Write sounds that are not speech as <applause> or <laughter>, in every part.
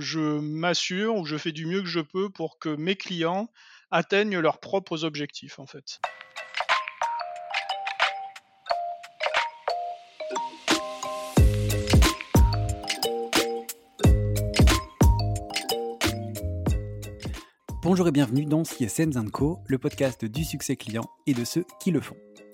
Je m'assure ou je fais du mieux que je peux pour que mes clients atteignent leurs propres objectifs en fait. Bonjour et bienvenue dans CSM Co, le podcast du succès client et de ceux qui le font.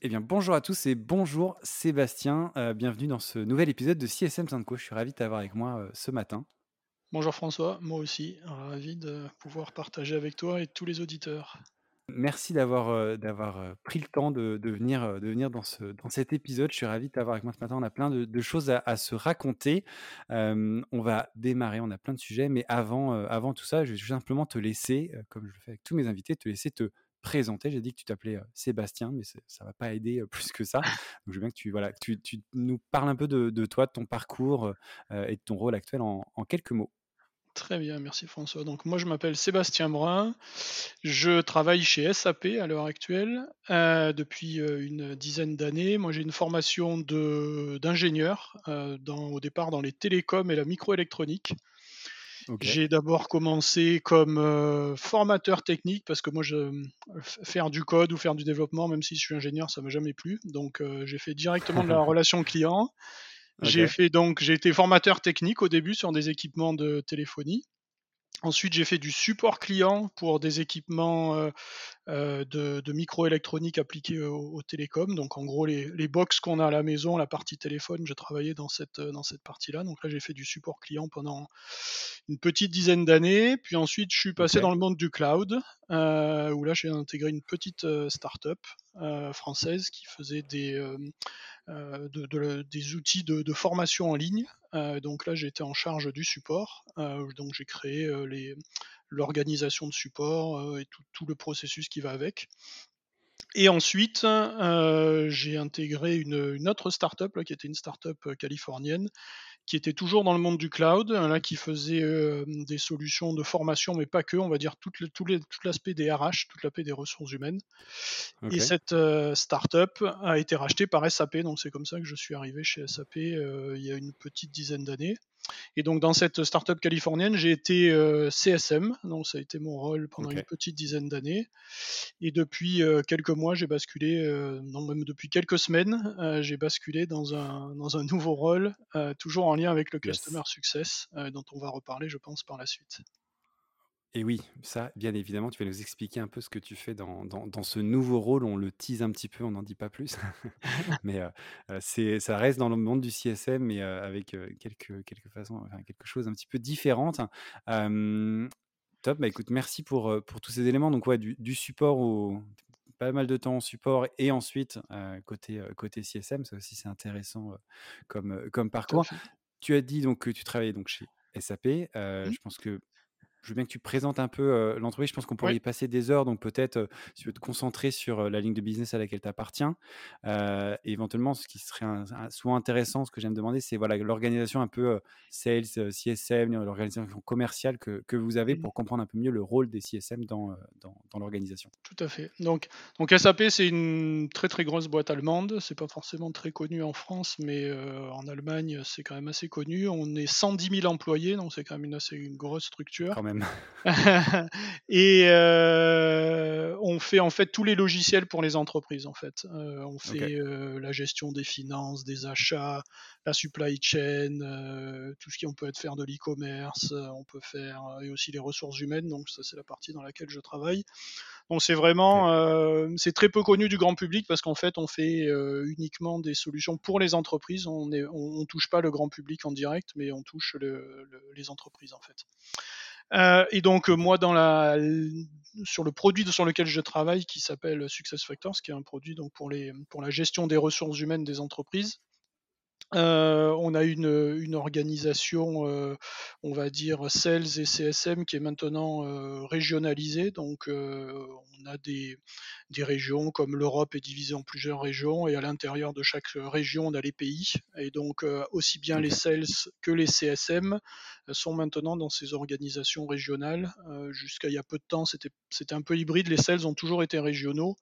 Eh bien, bonjour à tous et bonjour Sébastien. Euh, bienvenue dans ce nouvel épisode de CSM Synco. Je suis ravi de t'avoir avec moi euh, ce matin. Bonjour François, moi aussi, ravi de pouvoir partager avec toi et tous les auditeurs. Merci d'avoir euh, d'avoir pris le temps de, de venir, de venir dans, ce, dans cet épisode. Je suis ravi de t'avoir avec moi ce matin. On a plein de, de choses à, à se raconter. Euh, on va démarrer, on a plein de sujets, mais avant, euh, avant tout ça, je vais simplement te laisser, comme je le fais avec tous mes invités, te laisser te présenter. J'ai dit que tu t'appelais Sébastien, mais ça va pas aider <laughs> plus que ça. Donc, je veux bien que tu, voilà, tu, nous parles un peu de, toi, de ton parcours euh, et de ton rôle actuel en, quelques mots. Très bien, merci François. Donc moi je m'appelle Sébastien Brun, je travaille chez SAP à l'heure actuelle depuis une dizaine d'années. Moi j'ai une formation d'ingénieur au départ dans les télécoms et la microélectronique. J'ai d'abord commencé comme euh, formateur technique parce que moi, je, faire du code ou faire du développement, même si je suis ingénieur, ça m'a jamais plu. Donc, euh, j'ai fait directement de la <laughs> relation client. J'ai fait donc, j'ai été formateur technique au début sur des équipements de téléphonie. Ensuite, j'ai fait du support client pour des équipements euh, euh, de, de microélectronique appliqués aux, aux télécoms. Donc, en gros, les, les box qu'on a à la maison, la partie téléphone, je travaillais dans cette, dans cette partie-là. Donc là, j'ai fait du support client pendant une petite dizaine d'années. Puis ensuite, je suis passé dans le monde du cloud, euh, où là, j'ai intégré une petite start-up euh, française qui faisait des, de- des outils de, formation en ligne. Euh, donc là, été en charge du support. Euh, donc j'ai créé euh, l'organisation de support euh, et tout, le processus qui va avec. Et ensuite, euh, j'ai intégré une, autre startup, là, qui était une startup euh, californienne, qui était toujours dans le monde du cloud, hein, là, qui faisait euh, des solutions de formation, mais pas que, on va dire tout, le- tout, les- tout l'aspect des RH, tout l'aspect des ressources humaines. Et cette euh, startup a été rachetée par SAP, donc c'est comme ça que je suis arrivé chez SAP euh, il y a une petite dizaine d'années. Et donc dans cette startup californienne, j'ai été euh, CSM, donc ça a été mon rôle pendant une petite dizaine d'années. Et depuis euh, quelques mois, j'ai basculé, euh, non même depuis quelques semaines, j'ai basculé dans un, dans un nouveau rôle, toujours en lien avec le Yes. Customer Success, euh, dont on va reparler, je pense, par la suite. Et oui, ça, bien évidemment, tu vas nous expliquer un peu ce que tu fais dans, dans, dans ce nouveau rôle. On le tease un petit peu, on n'en dit pas plus. <laughs> mais euh, euh, c'est, ça reste dans le monde du CSM, mais euh, avec euh, quelques, quelques façons, enfin, quelque chose un petit peu différente. Top, bah écoute, merci pour, pour tous ces éléments. Donc, ouais, du, du support au pas mal de temps en support et ensuite euh, côté, euh, côté CSM, ça aussi c'est intéressant euh, comme, comme parcours. Tu as dit donc que tu travaillais donc chez SAP. Euh, je pense que je veux bien que tu présentes un peu euh, l'entreprise. Je pense qu'on pourrait Oui. y passer des heures. Donc, peut-être, euh, si tu veux te concentrer sur euh, la ligne de business à laquelle tu appartiens. Éventuellement, ce qui serait un- un- soit intéressant, ce que j'aime demander, c'est voilà, l'organisation un peu sales, CSM, l'organisation commerciale que, que vous avez Mhm. pour comprendre un peu mieux le rôle des CSM dans, dans, dans l'organisation. Tout à fait. Donc, donc SAP, c'est une très très grosse boîte allemande. C'est pas forcément très connu en France, mais en Allemagne, c'est quand même assez connu. On est 110 000 employés, donc c'est quand même une assez une grosse structure. Quand même. <laughs> <laughs> et on fait en fait tous les logiciels pour les entreprises en fait. on fait la gestion des finances, des achats, la supply chain, tout ce qui on peut être faire de l'e-commerce, on peut faire et aussi les ressources humaines. Donc ça c'est la partie dans laquelle je travaille. Donc c'est vraiment, euh, c'est très peu connu du grand public parce qu'en fait on fait euh, uniquement des solutions pour les entreprises. On ne on, touche pas le grand public en direct, mais on touche les entreprises en fait. Euh, et donc moi dans la, sur le produit sur lequel je travaille qui s'appelle SuccessFactors, qui est un produit donc pour les pour la gestion des ressources humaines des entreprises. Euh, on a une, organisation, euh, on va dire, sales et CSM qui est maintenant euh, régionalisée. Donc, on a des, régions comme l'Europe est divisée en plusieurs régions et à l'intérieur de chaque région, on a les pays. Et donc, aussi bien les sales que les CSM sont maintenant dans ces organisations régionales. Jusqu'à il y a peu de temps, c'était un peu hybride. Les sales ont toujours été régionaux,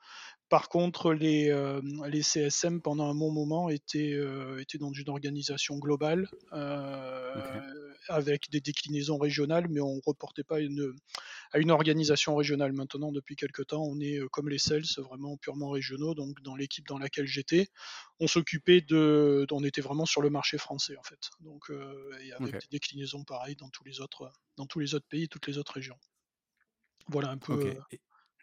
par contre, les, euh, les CSM, pendant un bon moment, étaient, euh, étaient dans une organisation globale euh, avec des déclinaisons régionales, mais on ne reportait pas une, à une organisation régionale. Maintenant, depuis quelques temps, on est comme les sales, vraiment purement régionaux. Donc, dans l'équipe dans laquelle j'étais, on s'occupait de. On était vraiment sur le marché français, en fait. Donc, et avec des déclinaisons pareilles dans tous, les autres, dans tous les autres pays, toutes les autres régions. Voilà un peu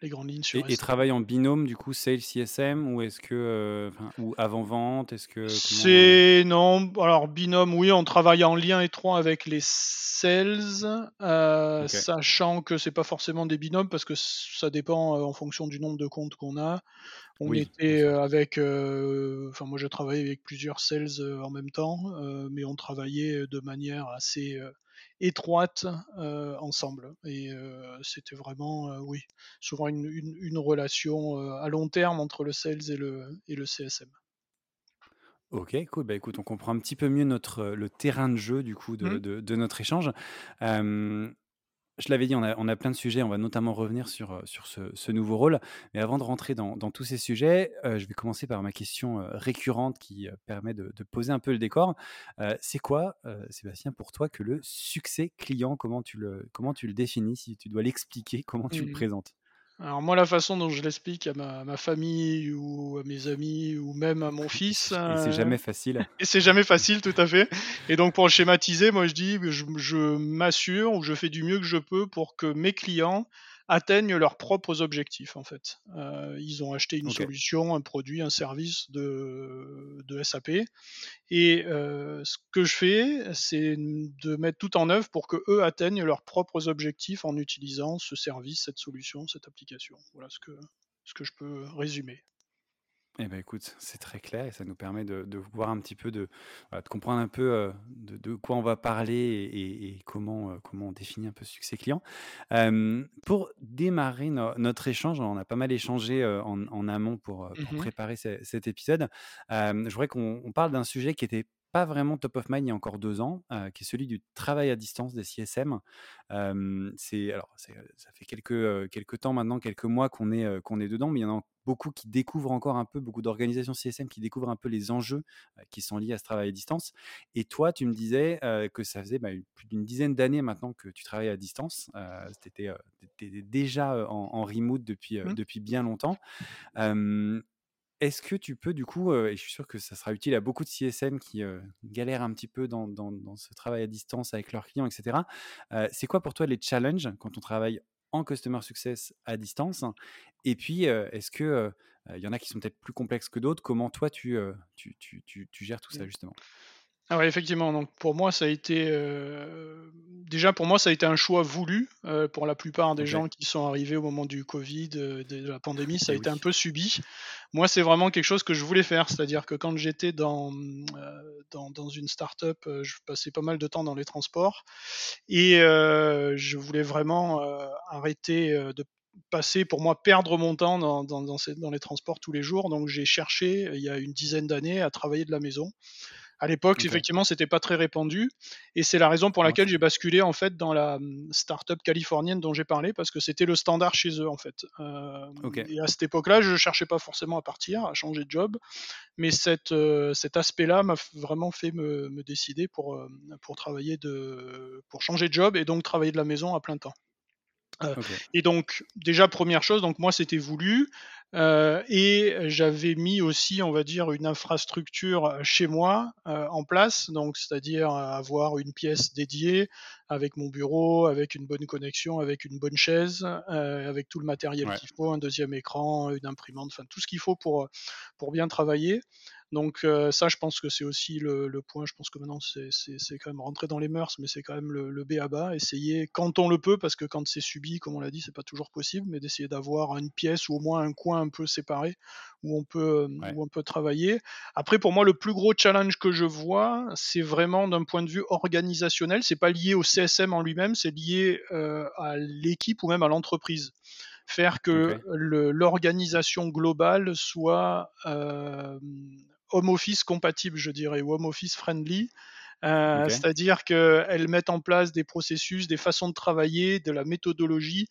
les grandes lignes sur et, et travaille en binôme du coup sales CSM ou est-ce que euh, ou avant vente est-ce que c'est non alors binôme oui on travaille en lien étroit avec les sales euh, sachant que c'est pas forcément des binômes parce que ça dépend euh, en fonction du nombre de comptes qu'on a. On était avec enfin moi je travaillais avec plusieurs sales en même temps mais on travaillait de manière assez étroite euh, ensemble. Et euh, c'était vraiment, euh, oui, souvent une, une, relation à long terme entre le sales et le, et le CSM. Ok, cool. Bah écoute, on comprend un petit peu mieux notre, le terrain de jeu du coup de, mmh. de, de notre échange. Je l'avais dit, on a, plein de sujets, on va notamment revenir sur, euh, sur ce, nouveau rôle. Mais avant de rentrer dans, tous ces sujets, euh, je vais commencer par ma question euh, récurrente qui permet de, poser un peu le décor. c'est quoi, Sébastien, pour toi que le succès client comment tu, le, comment tu le définis? Si tu dois l'expliquer, <laughs> comment tu le mmh. présentes? Alors moi, la façon dont je l'explique à ma, famille ou à mes amis ou même à mon fils. Et c'est jamais facile. Et c'est jamais facile, tout à fait. Et donc pour schématiser, moi je dis, je, je m'assure ou je fais du mieux que je peux pour que mes clients atteignent leurs propres objectifs en fait. Euh, ils ont acheté une solution, un produit, un service de, de SAP et euh, ce que je fais, c'est de mettre tout en œuvre pour que eux atteignent leurs propres objectifs en utilisant ce service, cette solution, cette application. Voilà ce que, ce que je peux résumer. Eh ben écoute, c'est très clair et ça nous permet de, voir un petit peu, de, de comprendre un peu euh, de, quoi on va parler et, comment, euh, comment on définit un peu succès client. pour démarrer notre échange, on a pas mal échangé euh, en, amont pour, mmh préparer cet épisode. je voudrais qu'on parle d'un sujet qui était pas vraiment top of mind il y a encore deux ans, qui est celui du travail à distance des CSM. c'est alors ça fait quelques quelques temps maintenant, quelques mois qu'on est qu'on est dedans, mais il y en a beaucoup qui découvrent encore un peu, beaucoup d'organisations CSM qui découvrent un peu les enjeux qui sont liés à ce travail à distance. Et toi, tu me disais que ça faisait bah, plus d'une dizaine d'années maintenant que tu travailles à distance. tu étais, déjà en, remote depuis, mmh. depuis bien longtemps. Est-ce que tu peux, du coup, et je suis sûr que ça sera utile à beaucoup de CSM qui galèrent un petit peu dans, ce travail à distance avec leurs clients, etc. c'est quoi pour toi les challenges quand on travaille en Customer Success à distance? Et puis, est-ce que il y en a qui sont peut-être plus complexes que d'autres? Comment toi, tu, tu, tu, gères tout ça, mmh. justement? Ah ouais, effectivement. Donc pour moi, ça a été déjà pour moi ça a été un choix voulu. pour la plupart des gens qui sont arrivés au moment du Covid, de, la pandémie, ça a été un peu subi. Moi, c'est vraiment quelque chose que je voulais faire. C'est-à-dire que quand j'étais dans, dans, dans une start-up, je passais pas mal de temps dans les transports et je voulais vraiment arrêter de passer pour moi perdre mon temps dans, dans, dans, les transports tous les jours. Donc j'ai cherché il y a une dizaine d'années à travailler de la maison À l'époque, Ok. effectivement, c'était pas très répandu, et c'est la raison pour laquelle j'ai basculé en fait dans la hum, startup californienne dont j'ai parlé parce que c'était le standard chez eux en fait. Euh. Et à cette époque-là, je cherchais pas forcément à partir, à changer de job, mais cette, euh, cet aspect-là m'a vraiment fait me, me décider pour euh, pour travailler de pour changer de job et donc travailler de la maison à plein temps. Euh, et donc, déjà, première chose, donc moi, c'était voulu. Euh, et j'avais mis aussi, on va dire, une infrastructure chez moi euh, en place, donc c'est-à-dire avoir une pièce dédiée avec mon bureau, avec une bonne connexion, avec une bonne chaise, euh, avec tout le matériel Ouais. qu'il faut, un deuxième écran, une imprimante, enfin tout ce qu'il faut pour, pour bien travailler. Donc euh, ça, je pense que c'est aussi le, le point. Je pense que maintenant, c'est quand même rentré dans les mœurs, mais c'est quand même le, le B à bas. Essayer quand on le peut, parce que quand c'est subi, comme on l'a dit, c'est pas toujours possible, mais d'essayer d'avoir une pièce ou au moins un coin un peu séparé où on peut, Ouais. où on peut travailler. Après, pour moi, le plus gros challenge que je vois, c'est vraiment d'un point de vue organisationnel. C'est pas lié au CSM en lui-même, c'est lié euh, à l'équipe ou même à l'entreprise faire que l'organisation globale soit euh, home office compatible, je dirais, ou home office friendly. Euh. C'est-à-dire qu'elles mettent en place des processus, des façons de travailler, de la méthodologie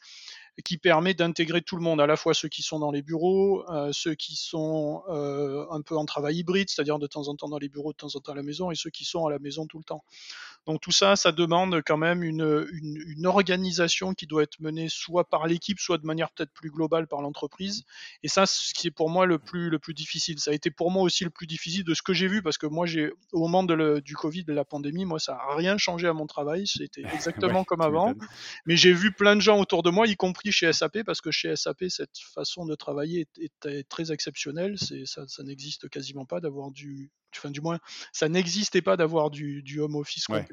qui permet d'intégrer tout le monde, à la fois ceux qui sont dans les bureaux, euh, ceux qui sont euh, un peu en travail hybride, c'est-à-dire de temps en temps dans les bureaux, de temps en temps à la maison, et ceux qui sont à la maison tout le temps. Donc tout ça, ça demande quand même une, une, une organisation qui doit être menée soit par l'équipe, soit de manière peut-être plus globale par l'entreprise. Et ça, c'est ce qui est pour moi le plus, le plus difficile. Ça a été pour moi aussi le plus difficile de ce que j'ai vu, parce que moi, j'ai au moment de le, du Covid, de la pandémie, moi, ça n'a rien changé à mon travail. C'était <laughs> exactement Ouais, comme avant. Mais j'ai vu plein de gens autour de moi, y compris chez SAP, parce que chez SAP, cette façon de travailler est, est- est très exceptionnelle. C'est, ça, ça n'existe quasiment pas d'avoir du, enfin du moins, ça n'existait pas d'avoir du, du home office Ouais.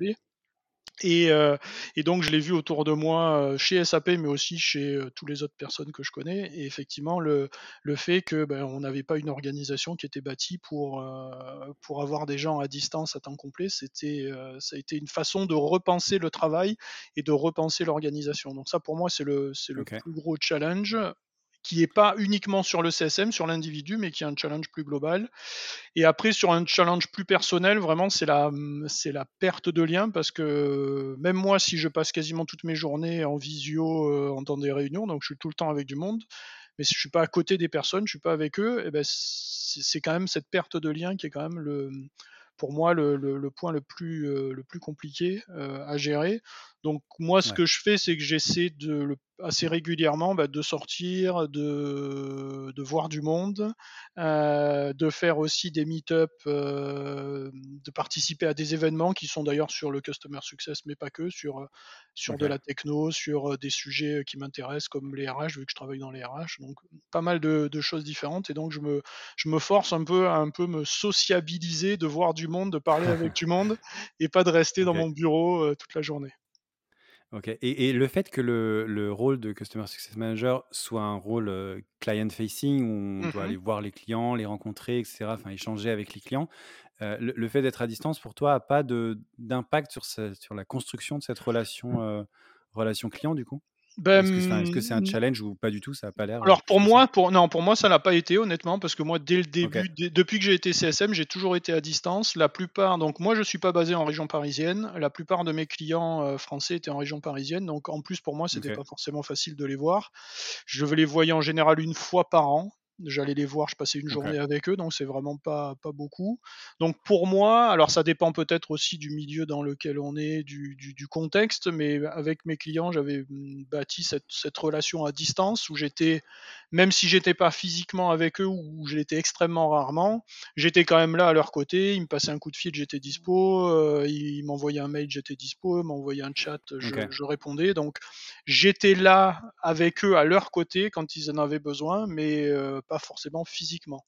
Et, euh, et donc je l'ai vu autour de moi euh, chez SAP, mais aussi chez euh, toutes les autres personnes que je connais. Et effectivement, le, le fait que ben, on n'avait pas une organisation qui était bâtie pour euh, pour avoir des gens à distance à temps complet, c'était ça a été une façon de repenser le travail et de repenser l'organisation. Donc ça, pour moi, c'est le c'est le plus gros challenge qui est pas uniquement sur le CSM, sur l'individu, mais qui est un challenge plus global. Et après, sur un challenge plus personnel, vraiment, c'est la, c'est la perte de lien parce que même moi, si je passe quasiment toutes mes journées en visio, euh, en temps des réunions, donc je suis tout le temps avec du monde, mais si je suis pas à côté des personnes, je suis pas avec eux, et ben c'est quand même cette perte de lien qui est quand même le, pour moi le, le- le point le plus, euh, le plus compliqué euh, à gérer. Donc moi, ce Ouais. que je fais, c'est que j'essaie de le- assez régulièrement bah, de sortir, de, de voir du monde, euh, de faire aussi des meet-up, euh, de participer à des événements qui sont d'ailleurs sur le customer success, mais pas que, sur, sur de la techno, sur euh, des sujets qui m'intéressent comme les RH, vu que je travaille dans les RH. Donc pas mal de, de choses différentes. Et donc je me, je me force un peu à un peu me sociabiliser, de voir du monde, de parler avec <laughs> du monde, et pas de rester dans mon bureau euh, toute la journée. Ok. Et, et le fait que le, le rôle de Customer Success Manager soit un rôle euh, client-facing, où on doit Mhm. aller voir les clients, les rencontrer, etc., enfin échanger avec les clients, euh, le, le fait d'être à distance, pour toi, n'a pas de- d'impact sur, ce- sur la construction de cette relation, euh, relation client, du coup? Ben, Est-ce que c'est un, mm, challenge ou pas du tout? Ça n'a pas l'air Alors pour que ça moi, pour non, pour moi ça l'a pas été honnêtement parce que moi dès le début, dès- depuis que j'ai été CSM, j'ai toujours été à distance. La plupart, donc moi je suis pas basé en région parisienne. La plupart de mes clients euh, français étaient en région parisienne, donc en plus pour moi c'était Ok. pas forcément facile de les voir. Je les voyais en général une fois par an. J'allais les voir, je passais une journée avec eux, donc c'est vraiment pas, pas beaucoup. Donc pour moi, alors ça dépend peut-être aussi du milieu dans lequel on est, du, du, du contexte, mais avec mes clients, j'avais mm, bâti cette, cette relation à distance où j'étais, même si j'étais pas physiquement avec eux, ou je l'étais extrêmement rarement, j'étais quand même là à leur côté. Ils me passaient un coup de fil, j'étais dispo. euh, ils m'envoyaient un mail, j'étais dispo. Ils m'envoyaient un chat, je, je répondais. Donc j'étais là avec eux à leur côté quand ils en avaient besoin, mais euh, pas forcément physiquement.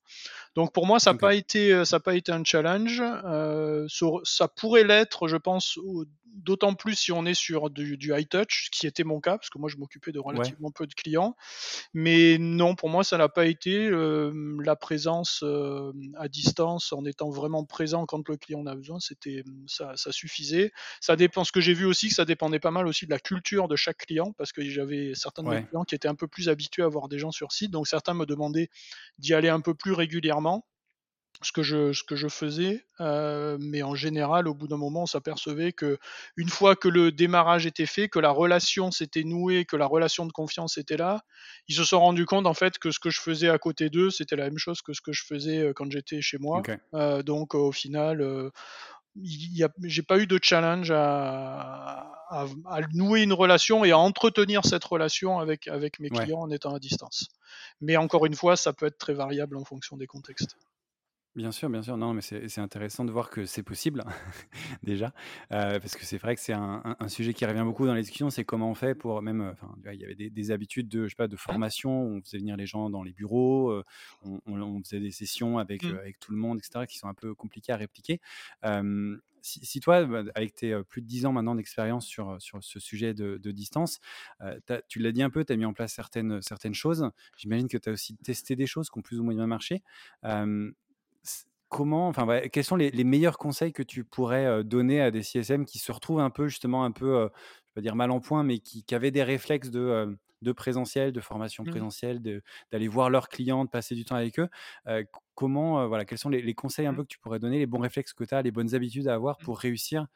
Donc pour moi, ça n'a pas été, euh, ça a pas été un challenge. Euh, ça, ça pourrait l'être, je pense, au- d'autant plus si on est sur du, du high touch, ce qui était mon cas, parce que moi je m'occupais de Ouais. relativement peu de clients. Mais non, pour moi, ça n'a pas été euh, la présence euh, à distance, en étant vraiment présent quand le client en a besoin, c'était ça, ça suffisait. Ça dépend. Ce que j'ai vu aussi, que ça dépendait pas mal aussi de la culture de chaque client, parce que j'avais certains de mes Ouais. clients qui étaient un peu plus habitués à voir des gens sur site, donc certains me demandaient d'y aller un peu plus régulièrement. ce que je, ce que je faisais, euh, mais en général, au bout d'un moment, on s'apercevait que une fois que le démarrage était fait, que la relation s'était nouée, que la relation de confiance était là, ils se sont rendus compte en fait que ce que je faisais à côté d'eux, c'était la même chose que ce que je faisais euh, quand j'étais chez moi. Euh, donc au final, j'ai pas eu de challenge à, à, à, nouer une relation et à entretenir cette relation avec, avec mes clients en étant à distance. Mais encore une fois, ça peut être très variable en fonction des contextes. Bien sûr, bien sûr. Non, mais c'est intéressant de voir que c'est possible, <laughs> déjà, euh, parce que c'est vrai que c'est un, sujet qui revient beaucoup dans les discussions, c'est comment on fait pour même, enfin, il y avait des, habitudes de, je sais pas, de formation, on faisait venir les gens dans les bureaux, euh, on, faisait des sessions avec, mmh. avec tout le monde, etc., qui sont un peu compliquées à répliquer. si, toi, bah, avec tes plus de 10 ans maintenant d'expérience sur, sur ce sujet de, distance, tu l'as dit un peu, tu as mis en place certaines, certaines choses. J'imagine que tu as aussi testé des choses qui ont plus ou moins bien marché comment, enfin, quels sont les, meilleurs conseils que tu pourrais donner à des CSM qui se retrouvent un peu, justement, un peu, je vais dire mal en point, mais qui, avaient des réflexes de, de présentiel, de formation mmh. présentielle, d'aller voir leurs clients, de passer du temps avec eux. comment, voilà, quels sont les, conseils un mmh. peu que tu pourrais donner, les bons réflexes que tu as, les bonnes habitudes à avoir mmh. pour réussir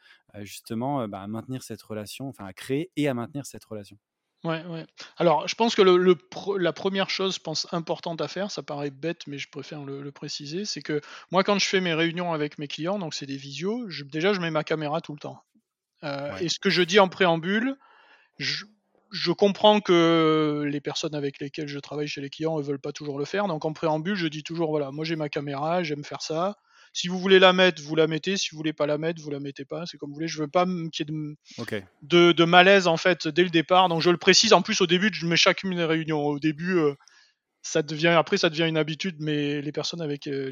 justement bah, à maintenir cette relation, enfin à créer et à maintenir cette relation? Ouais, ouais. Alors, je pense que le, la première chose, je pense, importante à faire, ça paraît bête, mais je préfère le, préciser, c'est que moi, quand je fais mes réunions avec mes clients, donc c'est des visios, déjà, je mets ma caméra tout le temps. Euh, et ce que je dis en préambule, je, comprends que les personnes avec lesquelles je travaille chez les clients ne veulent pas toujours le faire. Donc en préambule, je dis toujours voilà, moi j'ai ma caméra, j'aime faire ça. Si vous voulez la mettre, vous la mettez. Si vous voulez pas la mettre, vous la mettez pas. C'est comme vous voulez. Je veux pas qu'il y ait de, malaise en fait dès le départ. Donc je le précise. En plus au début, je mets chacune des réunions. Au début, euh, ça devient après ça devient une habitude, mais les personnes avec, euh,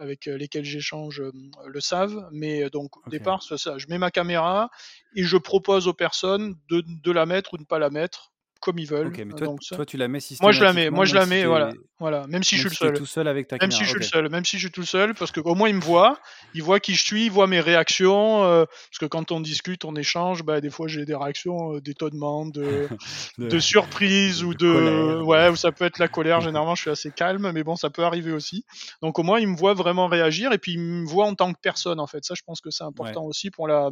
avec euh, lesquelles j'échange le savent. Mais donc au départ, c'est ça. Je mets ma caméra et je propose aux personnes de, de la mettre ou de ne pas la mettre comme ils veulent. mais toi, toi, tu la mets Moi, je la mets. Moi, je la mets. voilà. Voilà. Même si je suis le seul. tout seul avec ta Même si je suis le seul. Même si je suis tout seul, parce qu'au moins ils me voient. Ils voient qui je suis. Ils voient mes réactions. Euh, parce que quand on discute, on échange. Bah, des fois, j'ai des réactions euh, d'étonnement, de, <laughs> de, surprise ou de. Ouais, ou ça peut être la colère. <laughs> Généralement, je suis assez calme, mais bon, ça peut arriver aussi. Donc, au moins, ils me voient vraiment réagir et puis ils me voient en tant que personne. En fait, ça, je pense que c'est important aussi pour la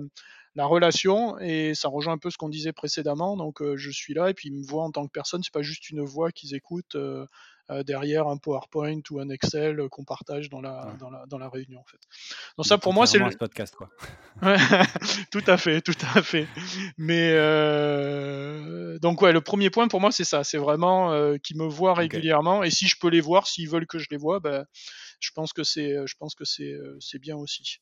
la relation et ça rejoint un peu ce qu'on disait précédemment. Donc euh, je suis là et puis ils me voient en tant que personne. C'est pas juste une voix qu'ils écoutent euh, euh, derrière un PowerPoint ou un Excel qu'on partage dans la, dans la, dans la réunion en fait. Donc ça pour moi c'est le podcast quoi. <laughs> tout à fait, tout à fait. Mais donc ouais, le premier point pour moi c'est ça, c'est vraiment qu'ils me voient régulièrement et si je peux les voir, s'ils veulent que je les vois, ben, je pense que c'est, je pense que c'est, c'est bien aussi.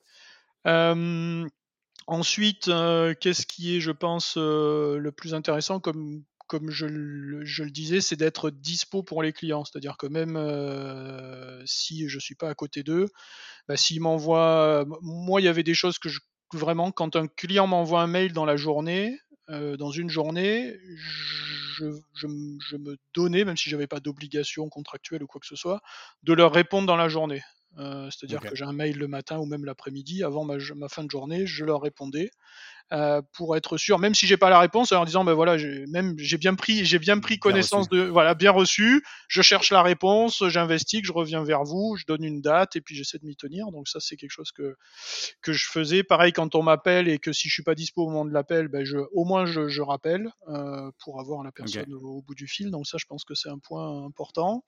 Ensuite, euh, qu'est-ce qui est, je pense, euh, le plus intéressant, comme, comme je, le disais, c'est d'être dispo pour les clients. C'est-à-dire que même euh, si je ne suis pas à côté d'eux, bah, s'ils m'envoient. Moi, il y avait des choses que je. Vraiment, quand un client m'envoie un mail dans la journée, dans une journée, je, je, me donnais, même si j'avais pas d'obligation contractuelle ou quoi que ce soit, de leur répondre dans la journée. Euh, c'est-à-dire que j'ai un mail le matin ou même l'après-midi, avant ma, fin de journée, je leur répondais. Euh, pour être sûr, même si j'ai pas la réponse, en disant ben voilà, j'ai même j'ai bien pris, j'ai bien pris connaissance de voilà, bien reçu. Je cherche la réponse, j'investigue, je reviens vers vous, je donne une date et puis j'essaie de m'y tenir. Donc ça c'est quelque chose que que je faisais. Pareil quand on m'appelle et que si je suis pas dispo au moment de l'appel, ben je au moins je, je rappelle euh, pour avoir la personne au, bout du fil. Donc ça je pense que c'est un point important.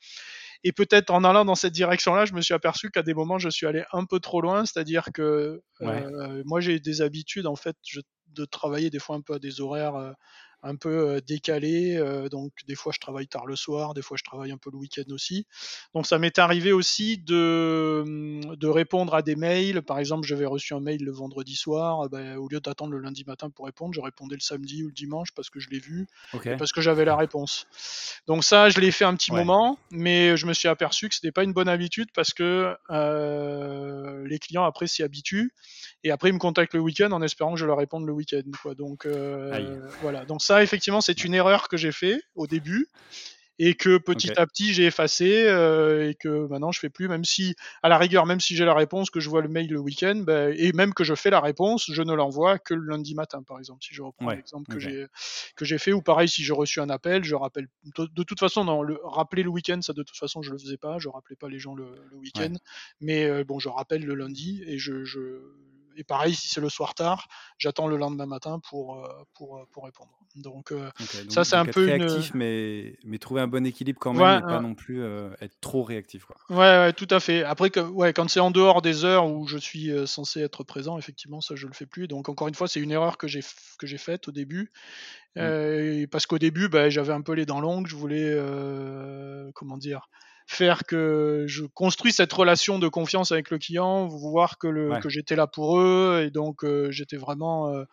Et peut-être en allant dans cette direction-là, je me suis aperçu qu'à des moments je suis allé un peu trop loin, c'est-à-dire que euh, moi j'ai des habitudes en fait, je de travailler des fois un peu à des horaires euh, un peu euh, décalé. Euh, donc des fois je travaille tard le soir, des fois je travaille un peu le week-end aussi. Donc ça m'est arrivé aussi de, hum, de répondre à des mails. Par exemple, j'avais reçu un mail le vendredi soir. Ben, au lieu d'attendre le lundi matin pour répondre, je répondais le samedi ou le dimanche parce que je l'ai vu, parce que j'avais la réponse. Donc ça, je l'ai fait un petit moment, mais je me suis aperçu que c'était pas une bonne habitude parce que euh, les clients après s'y habituent et après ils me contactent le week-end en espérant que je leur réponde le week-end. Donc euh, voilà. Donc ça effectivement, c'est une erreur que j'ai fait au début. et que petit à petit j'ai effacé euh, et que maintenant je fais plus, même si à la rigueur, même si j'ai la réponse, que je vois le mail le week-end, ben, et même que je fais la réponse, je ne l'envoie que le lundi matin, par exemple, si je reprends l'exemple que j'ai que j'ai fait, ou pareil si j'ai reçu un appel, je rappelle. De, toute façon, non, le, rappeler le week-end, ça de toute façon je le faisais pas, je rappelais pas les gens le, week-end, mais euh, bon, je rappelle le lundi et je, je et pareil, si c'est le soir tard, j'attends le lendemain matin pour, euh, pour, euh, pour répondre. Donc, euh, ça, c'est un peu réactif, mais, mais trouver un bon équilibre quand même, et pas non plus être trop réactif. Quoi. Ouais, tout à fait. Après, que, ouais, quand c'est en dehors des heures où je suis censé être présent, effectivement, ça, je le fais plus. Donc, encore une fois, c'est une erreur que j'ai que j'ai faite au début. Mmh. parce qu'au début, bah, j'avais un peu les dents longues, je voulais, comment dire, faire que je construis cette relation de confiance avec le client, voir que, le, que j'étais là pour eux et donc euh, j'étais vraiment euh,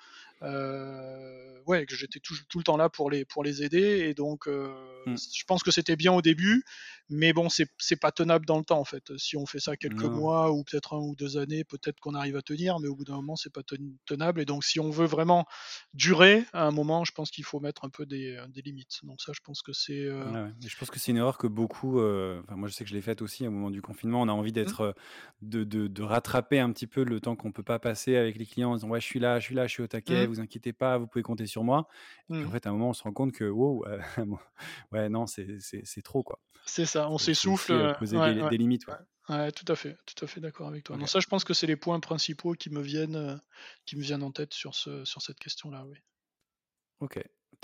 ouais, que j'étais tout, tout, le temps là pour les, pour les aider. Et donc, euh, mm. je pense que c'était bien au début, mais bon, c'est pas tenable dans le temps en fait. Si on fait ça quelques mois ou peut-être un ou deux années, peut-être qu'on arrive à tenir, mais au bout d'un moment, c'est pas tenable. Et donc, si on veut vraiment durer, à un moment, je pense qu'il faut mettre un peu des, des, limites. Donc, ça, je pense que c'est. Euh, je pense que c'est une erreur que beaucoup. Enfin, moi, je sais que je l'ai faite aussi au moment du confinement. On a envie mmh. d'être. De, de, de, rattraper un petit peu le temps qu'on peut pas passer avec les clients en disant Ouais, je suis là, je suis là, je suis au taquet, mmh vous inquiétez pas, vous pouvez compter sur moi. Et en mmh. fait, à un moment, on se rend compte que, wow, euh, <laughs> ouais, non, c'est trop, quoi. C'est ça, on s'essouffle. Euh, poser des, limites, ouais. tout à fait, tout à fait d'accord avec toi. ça, je pense que c'est les points principaux qui me viennent, euh, qui me viennent en tête sur, ce, sur cette question-là, oui. Ok.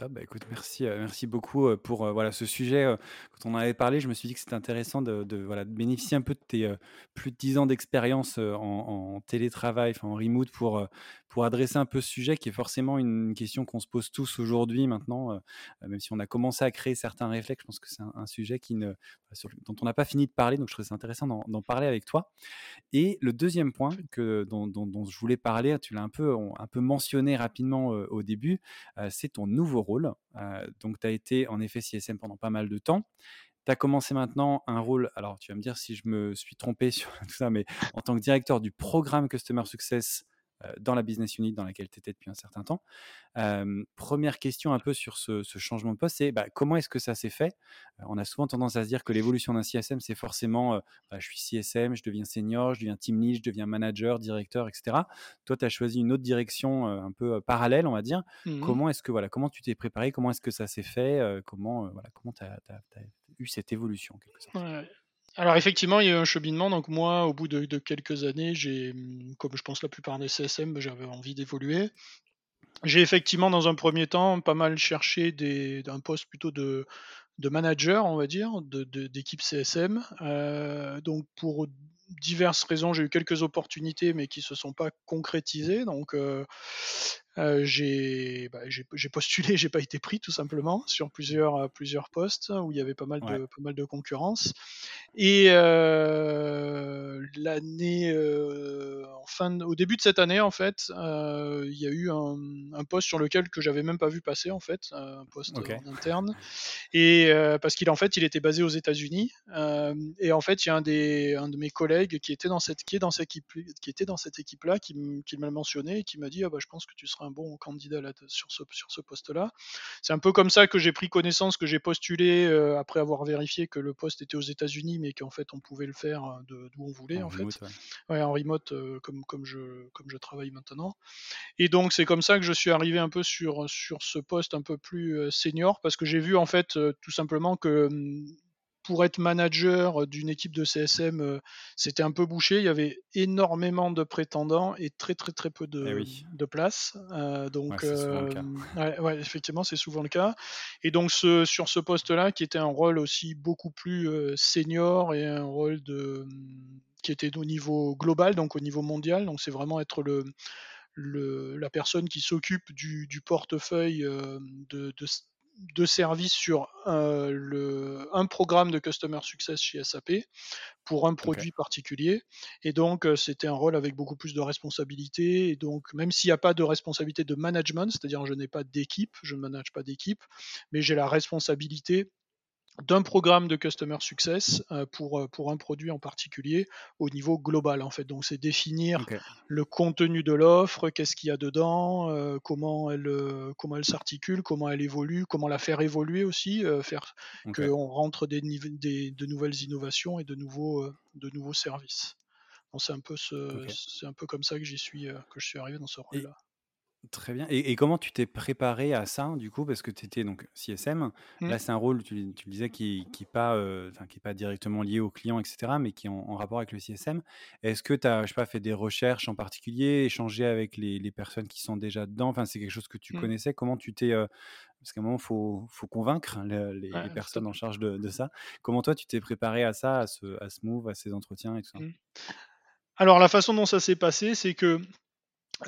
Bah, écoute, merci, merci beaucoup pour voilà, ce sujet. Quand on en avait parlé, je me suis dit que c'était intéressant de, voilà, de bénéficier un peu de tes plus de 10 ans d'expérience en, télétravail, en remote, pour, pour adresser un peu ce sujet qui est forcément une question qu'on se pose tous aujourd'hui maintenant, même si on a commencé à créer certains réflexes. Je pense que c'est un, sujet qui ne, dont on n'a pas fini de parler, donc je trouve ça intéressant d'en parler avec toi. Et le deuxième point que, dont, dont, je voulais parler, tu l'as un peu, un peu mentionné rapidement au début, c'est ton nouveau rôle. donc, tu as été en effet CSM pendant pas mal de temps. Tu as commencé maintenant un rôle, alors tu vas me dire si je me suis trompé sur <laughs> tout ça, mais en tant que directeur du programme Customer Success euh, dans la business unit dans laquelle tu étais depuis un certain temps. première question un peu sur ce, changement de poste, c'est bah, comment est-ce que ça s'est fait? Euh, On a souvent tendance à se dire que l'évolution d'un CSM, c'est forcément euh, bah, je suis CSM, je deviens senior, je deviens team lead, je deviens manager, directeur, etc. Toi, tu as choisi une autre direction un peu parallèle, on va dire. Mmh comment est-ce que voilà, comment tu t'es préparé? Comment est-ce que ça s'est fait? Comment voilà, comment tu as, eu cette évolution quelque sorte? Alors effectivement, il y a eu un cheminement. Donc moi, au bout de, quelques années, j'ai, comme je pense la plupart des CSM, j'avais envie d'évoluer. J'ai effectivement, dans un premier temps, pas mal cherché des, un poste plutôt de, manager, on va dire, d'équipe CSM. Euh, donc pour diverses raisons, j'ai eu quelques opportunités, mais qui ne se sont pas concrétisées. Donc, euh, euh, j'ai bah, postulé, j'ai pas été pris tout simplement sur plusieurs, euh, plusieurs postes où il y avait pas mal, de, pas mal de concurrence. Et euh, l'année, fin, au début de cette année, en fait, il y a eu un, poste sur lequel que j'avais même pas vu passer, en fait, un poste interne. Et parce qu'il en fait, il était basé aux États-Unis. et en fait, il y a un, des, un de mes collègues qui était dans cette, qui est dans cette équipe, qui était dans cette équipe-là, qui, qui m'a mentionné et qui m'a dit, ah bah, je pense que tu seras un bon candidat là, sur ce, sur ce poste-là. C'est un peu comme ça que j'ai pris connaissance, que j'ai postulé euh, après avoir vérifié que le poste était aux États-Unis, mais qu'en fait on pouvait le faire euh, d'où on voulait en, fait. Ouais. en remote euh, comme, comme, je, comme je travaille maintenant. Et donc c'est comme ça que je suis arrivé un peu sur, sur ce poste un peu plus senior, parce que j'ai vu en fait tout simplement que hum, pour être manager euh, d'une équipe de CSM, euh, c'était un peu bouché. Il y avait énormément de prétendants et très très très peu de, eh de place. Euh, donc, ouais, effectivement, c'est souvent le cas. Et donc, ce, sur ce poste-là, qui était un rôle aussi beaucoup plus senior et un rôle de, qui était au niveau global, donc au niveau mondial. Donc, c'est vraiment être le, le, la personne qui s'occupe du, du, portefeuille de, de, de services sur euh, le, un programme de Customer Success chez SAP pour un produit particulier. Et donc, euh, c'était un rôle avec beaucoup plus de responsabilités. Et donc, même s'il n'y a pas de responsabilité de management, c'est-à-dire je n'ai pas d'équipe, je ne manage pas d'équipe, mais j'ai la responsabilité d'un programme de customer success euh, pour, euh, pour un produit en particulier au niveau global en fait. Donc c'est définir le contenu de l'offre, qu'est-ce qu'il y a dedans, euh, comment elle, comment elle s'articule, comment elle évolue, comment la faire évoluer aussi, faire qu'on rentre des, des, de nouvelles innovations et de nouveaux, de nouveaux services. C'est un, peu ce, c'est un peu comme ça que j'y suis, que je suis arrivé dans ce rôle-là. Très bien. Et, comment tu t'es préparé à ça, du coup, parce que tu étais donc CSM. Mmh. Là, c'est un rôle, tu, le disais, qui n'est pas, euh, pas directement lié au client, etc., mais qui est en, rapport avec le CSM. Est-ce que tu as, je sais pas, fait des recherches en particulier, échangé avec les, personnes qui sont déjà dedans? Enfin, c'est quelque chose que tu mmh. connaissais. Comment tu t'es. Euh, parce qu'à un moment, il faut, faut, convaincre les, personnes en charge de, ça. Comment toi, tu t'es préparé à ça, à ce, à ce move, à ces entretiens et tout ça mmh. Alors, la façon dont ça s'est passé, c'est que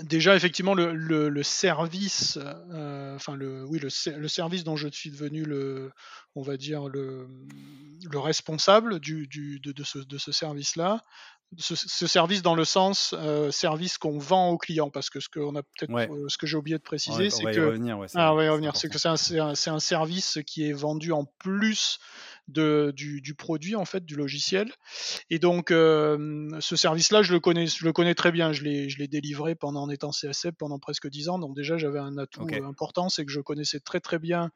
Déjà, effectivement, le, service, euh, enfin le, oui, le, service dont je suis devenu le, on va dire le, le responsable du, de, ce, de ce service-là, ce, service dans le sens euh, service qu'on vend aux clients, parce que ce que on a peut-être, euh, ce que j'ai oublié de préciser, c'est que, ah, revenir, c'est que c'est un, un, service qui est vendu en plus de, du, produit en fait du logiciel. Et donc euh, ce service-là, je le connais, je le connais très bien. Je l'ai, je l'ai délivré pendant en étant CSF pendant presque 10 ans. Donc déjà j'avais un atout important, c'est que je connaissais très très bien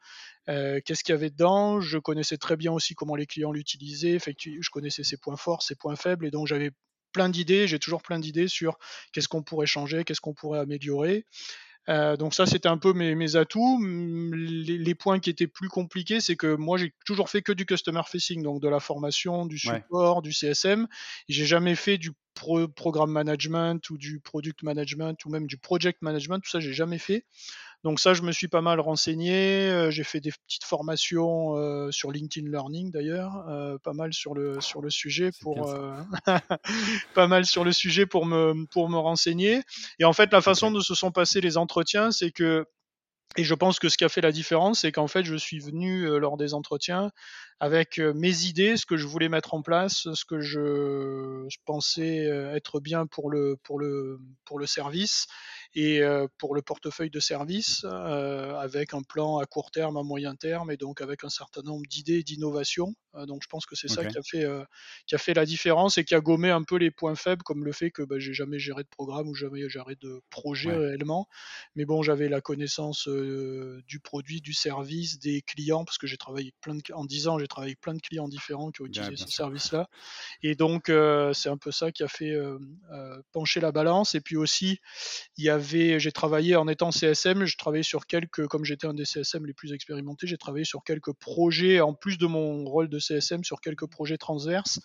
euh, qu'est-ce qu'il y avait dedans. Je connaissais très bien aussi comment les clients l'utilisaient. Je connaissais ses points forts, ses points faibles, et donc j'avais plein d'idées. J'ai toujours plein d'idées sur qu'est-ce qu'on pourrait changer, qu'est-ce qu'on pourrait améliorer. Euh, donc ça, c'était un peu mes, atouts. Les, points qui étaient plus compliqués, c'est que moi, j'ai toujours fait que du customer facing, donc de la formation, du support, du CSM. J'ai jamais fait du programme management ou du product management ou même du project management. Tout ça, j'ai jamais fait. Donc ça, je me suis pas mal renseigné. Euh, j'ai fait des petites formations euh, sur LinkedIn Learning d'ailleurs, euh, pas mal sur le sur le sujet pour <laughs> pas mal sur le sujet pour me pour me renseigner. Et en fait, la façon dont se sont passés les entretiens, c'est que et je pense que ce qui a fait la différence, c'est qu'en fait, je suis venu lors des entretiens avec mes idées, ce que je voulais mettre en place, ce que je, je pensais être bien pour le, pour le, pour le service et euh, pour le portefeuille de services euh, avec un plan à court terme, à moyen terme et donc avec un certain nombre d'idées d'innovation. Euh, donc je pense que c'est ça qui a, fait, qui a fait la différence et qui a gommé un peu les points faibles comme le fait que bah, j'ai jamais géré de programme ou jamais géré de projet réellement. Mais bon, j'avais la connaissance du produit, du service, des clients parce que j'ai travaillé plein de, en 10 ans, j'ai travaillé avec plein de clients différents qui ont utilisé ce service-là. Et donc c'est un peu ça qui a fait pencher la balance. Et puis aussi, il y avait j'ai travaillé en étant CSM, je travaillais sur quelques, comme j'étais un des CSM les plus expérimentés, j'ai travaillé sur quelques projets, en plus de mon rôle de CSM, sur quelques projets transverses.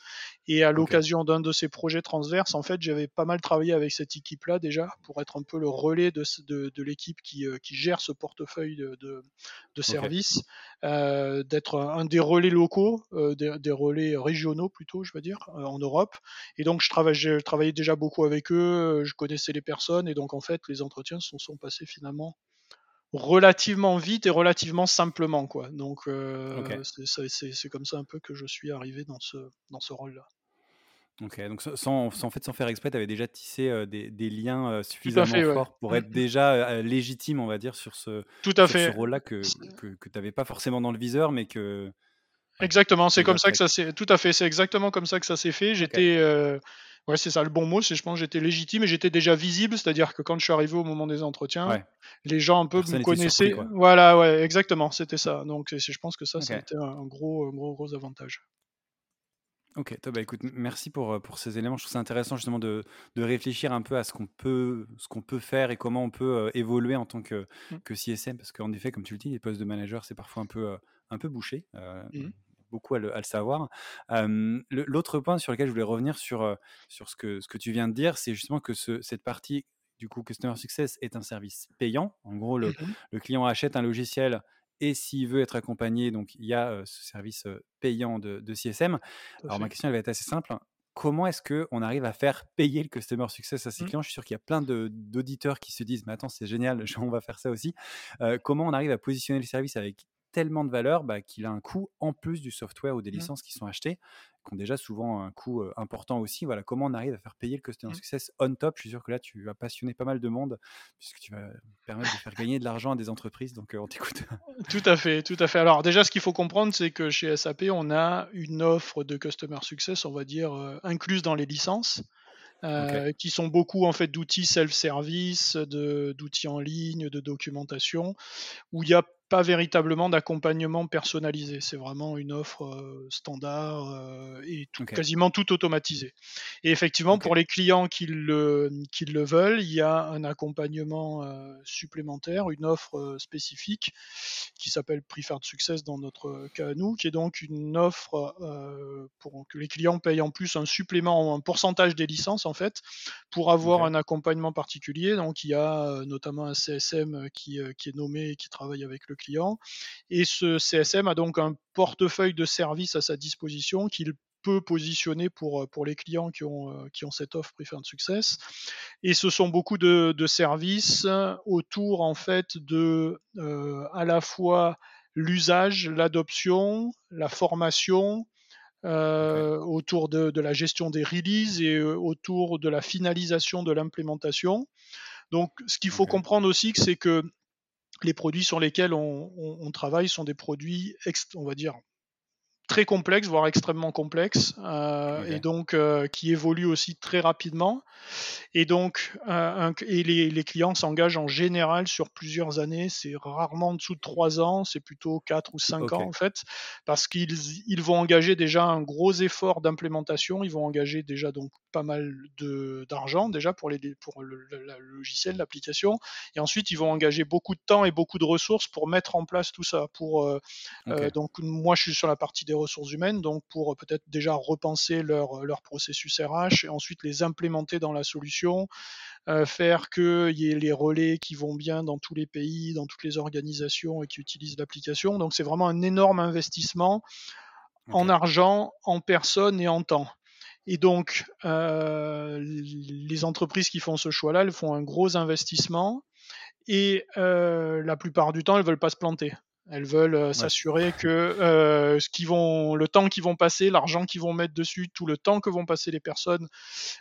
Et à l'occasion d'un de ces projets transverses, en fait, j'avais pas mal travaillé avec cette équipe-là déjà, pour être un peu le relais de, de, l'équipe qui, euh, qui, gère ce portefeuille de, de services, euh, d'être un, des relais locaux, euh, des, relais régionaux plutôt, je veux dire, en Europe. Et donc, je, travaillais, je travaillais déjà beaucoup avec eux, je connaissais les personnes, et donc, en fait, les entretiens se sont passés finalement relativement vite et relativement simplement quoi. Donc euh, c'est comme ça un peu que je suis arrivé dans ce, dans ce rôle-là. Ok, donc sans, sans, fait, sans faire exprès, tu avais déjà tissé euh, des, des, liens euh, suffisamment forts pour être mm, mm. déjà légitime, on va dire, sur ce, Tout à fait. ce rôle-là que, que, que tu n'avais pas forcément dans le viseur, mais que... Exactement, c'est comme ça que ça s'est... Tout à fait, c'est exactement comme ça que ça s'est fait. J'étais... Ouais, c'est ça le bon mot. C'est, je pense, que j'étais légitime et j'étais déjà visible, c'est-à-dire que quand je suis arrivé au moment des entretiens, les gens un peu me connaissaient. voilà, ouais, exactement, c'était ça. Donc, je pense que ça, c'était un gros, gros, gros avantage. Ok, toi, bah, écoute, merci pour, euh, pour ces éléments. Je trouve ça intéressant justement de, de réfléchir un peu à ce qu'on peut, ce qu'on peut faire et comment on peut euh, évoluer en tant que, mmh. que CSM, parce qu'en effet, comme tu le dis, les postes de manager, c'est parfois un peu, euh, un peu bouché. Mmh beaucoup à le, savoir. L'autre point sur lequel je voulais revenir sur, sur ce, que, ce que tu viens de dire, c'est justement que ce, cette partie du coup Customer Success est un service payant. En gros, le, mmh le client achète un logiciel et s'il veut être accompagné, donc il y a ce service payant de, de CSM. Alors ma question elle va être assez simple. Comment est-ce qu'on arrive à faire payer le Customer Success à ses mmh. clients? Je suis sûr qu'il y a plein d'auditeurs qui se disent, mais attends, c'est génial, <laughs> on va faire ça aussi. comment on arrive à positionner le service avec tellement de valeur bah, qu'il a un coût en plus du software ou des Mmh. licences qui sont achetées, qui ont déjà souvent un coût euh, important aussi. Voilà, comment on arrive à faire payer le customer Mmh. success on top? Je suis sûr que là, tu vas passionner pas mal de monde puisque tu vas permettre de faire gagner de l'argent à des entreprises. Donc, euh, on t'écoute. Tout à fait, tout à fait. Alors déjà, ce qu'il faut comprendre, c'est que chez SAP, on a une offre de Customer Success, on va dire, euh, incluse dans les licences, qui sont beaucoup en fait d'outils self-service, d'outils en ligne, de documentation, où il n'y a pas véritablement d'accompagnement personnalisé. C'est vraiment une offre euh, standard euh, et tout- quasiment tout automatisé. Et effectivement, pour les clients qui le, qui le veulent, il y a un accompagnement euh, supplémentaire, une offre spécifique qui s'appelle Preferred Success dans notre cas à nous, qui est donc une offre pour que les clients payent en plus un supplément, un pourcentage des licences en fait, pour avoir un accompagnement particulier. Donc il y a notamment un CSM qui, qui est nommé et qui travaille avec le client. Et ce CSM a donc un portefeuille de services à sa disposition qu'il peut positionner pour, pour les clients qui ont, euh, qui ont cette offre Preferred Success. Et ce sont beaucoup de, de services autour en fait de euh, à la fois l'usage, l'adoption, la formation, euh, autour de, de la gestion des releases et euh, autour de la finalisation de l'implémentation. Donc, ce qu'il faut comprendre aussi, c'est que les produits sur lesquels on, travaille sont des produits, ex- on va dire, très complexes, voire extrêmement complexes, euh, et donc euh, qui évoluent aussi très rapidement. Et donc, euh, un- et les, les clients s'engagent en général sur plusieurs années. C'est rarement en dessous de trois ans, c'est plutôt quatre ou cinq ans en fait, parce qu'ils ils vont engager déjà un gros effort d'implémentation. Ils vont engager déjà donc pas mal de- d'argent déjà pour, les, pour le, le- le logiciel, l'application, et ensuite ils vont engager beaucoup de temps et beaucoup de ressources pour mettre en place tout ça. Pour donc moi je suis sur la partie des ressources humaines, donc pour euh, peut-être déjà repenser leur, leur processus RH et ensuite les implémenter dans la solution, euh, faire qu'il y ait les relais qui vont bien dans tous les pays, dans toutes les organisations et qui utilisent l'application. Donc c'est vraiment un énorme investissement en argent, en personnes et en temps. Et donc, euh, les entreprises qui font ce choix-là, elles font un gros investissement et euh, la plupart du temps, elles veulent pas se planter. Elles veulent euh, s'assurer que euh, ce qu'ils vont, le temps qu'ils vont passer, l'argent qu'ils vont mettre dessus, tout le temps que vont passer les personnes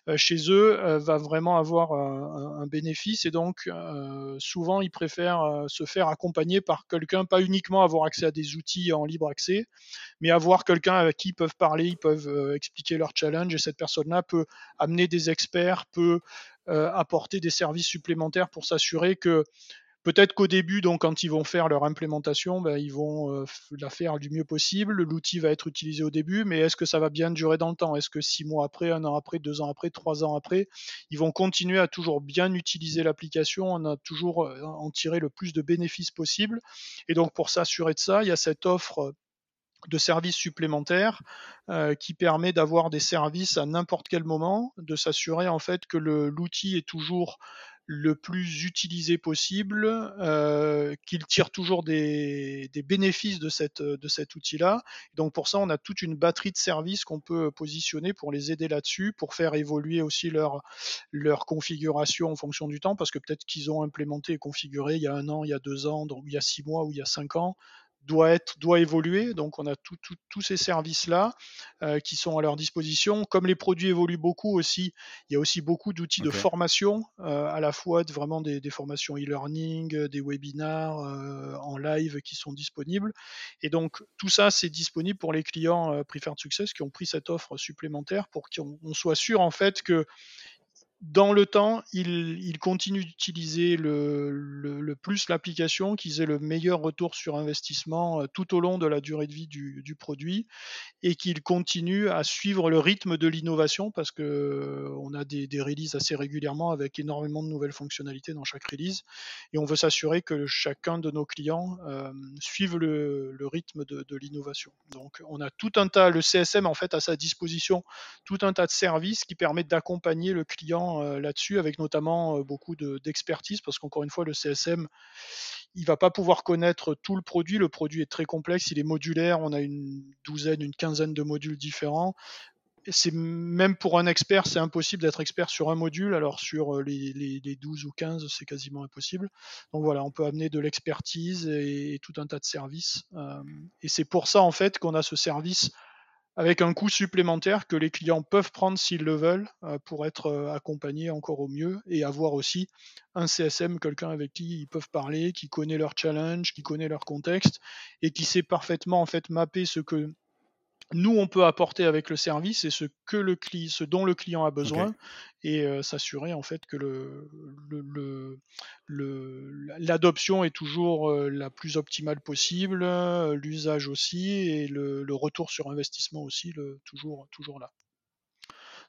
euh, chez eux va vraiment avoir un, un bénéfice. Et donc, souvent, ils préfèrent se faire accompagner par quelqu'un, pas uniquement avoir accès à des outils en libre accès, mais avoir quelqu'un avec qui ils peuvent parler, ils peuvent expliquer leur challenge. Et cette personne-là peut amener des experts, peut apporter des services supplémentaires pour s'assurer que Peut-être qu'au début, donc, quand ils vont faire leur implémentation, ben, ils vont euh, la faire du mieux possible. L'outil va être utilisé au début, mais est-ce que ça va bien durer dans le temps? Est-ce que six mois après, un an après, deux ans après, trois ans après, ils vont continuer à toujours bien utiliser l'application, on a toujours euh, en tirer le plus de bénéfices possible. Et donc, pour s'assurer de ça, il y a cette offre de services supplémentaires euh, qui permet d'avoir des services à n'importe quel moment, de s'assurer en fait que l'outil est toujours le plus utilisé possible, euh, qu'il tire toujours des, des, bénéfices de, cette, de cet outil-là. Donc pour ça, on a toute une batterie de services qu'on peut positionner pour les aider là-dessus, pour faire évoluer aussi leur, leur configuration en fonction du temps, parce que peut-être qu'ils ont implémenté et configuré il y a un an, il y a deux ans, il y a six mois ou il y a cinq ans doit être doit évoluer. Donc on a tous tout, tout ces services là euh, qui sont à leur disposition. Comme les produits évoluent beaucoup aussi, il y a aussi beaucoup d'outils okay. de formation, euh, à la fois de, vraiment des, des formations e-learning, des webinars euh, en live qui sont disponibles. Et donc tout ça c'est disponible pour les clients euh, Preferred Success qui ont pris cette offre supplémentaire pour qu'on soit sûr en fait que dans le temps, ils, ils continuent d'utiliser le, plus l'application, qu'ils aient le meilleur retour sur investissement euh, tout au long de la durée de vie du, du produit et qu'ils continuent à suivre le rythme de l'innovation parce que euh, on a des, releases assez régulièrement avec énormément de nouvelles fonctionnalités dans chaque release et on veut s'assurer que chacun de nos clients euh, suive le, le, rythme de, de l'innovation. Donc on a tout un tas, le CSM en fait à sa disposition tout un tas de services qui permettent d'accompagner le client euh, là-dessus, avec notamment euh, beaucoup d'expertise, de, parce qu'encore une fois, le CSM, il va pas pouvoir connaître tout le produit. Le produit est très complexe, il est modulaire, on a une douzaine, une quinzaine de modules différents. c'est même pour un expert, c'est impossible d'être expert sur un module, alors sur les, les, 12 ou 15, c'est quasiment impossible. Donc voilà, on peut amener de l'expertise et, tout un tas de services. et c'est pour ça en fait qu'on a ce service avec un coût supplémentaire que les clients peuvent prendre s'ils le veulent pour être accompagnés encore au mieux et avoir aussi un CSM, quelqu'un avec qui ils peuvent parler, qui connaît leur challenge, qui connaît leur contexte et qui sait parfaitement en fait mapper ce que nous on peut apporter avec le service et ce que le client, ce dont le client a besoin et euh, s'assurer en fait que le, l'adoption est toujours euh, la plus optimale possible, euh, l'usage aussi et le, retour sur investissement aussi le, toujours toujours là.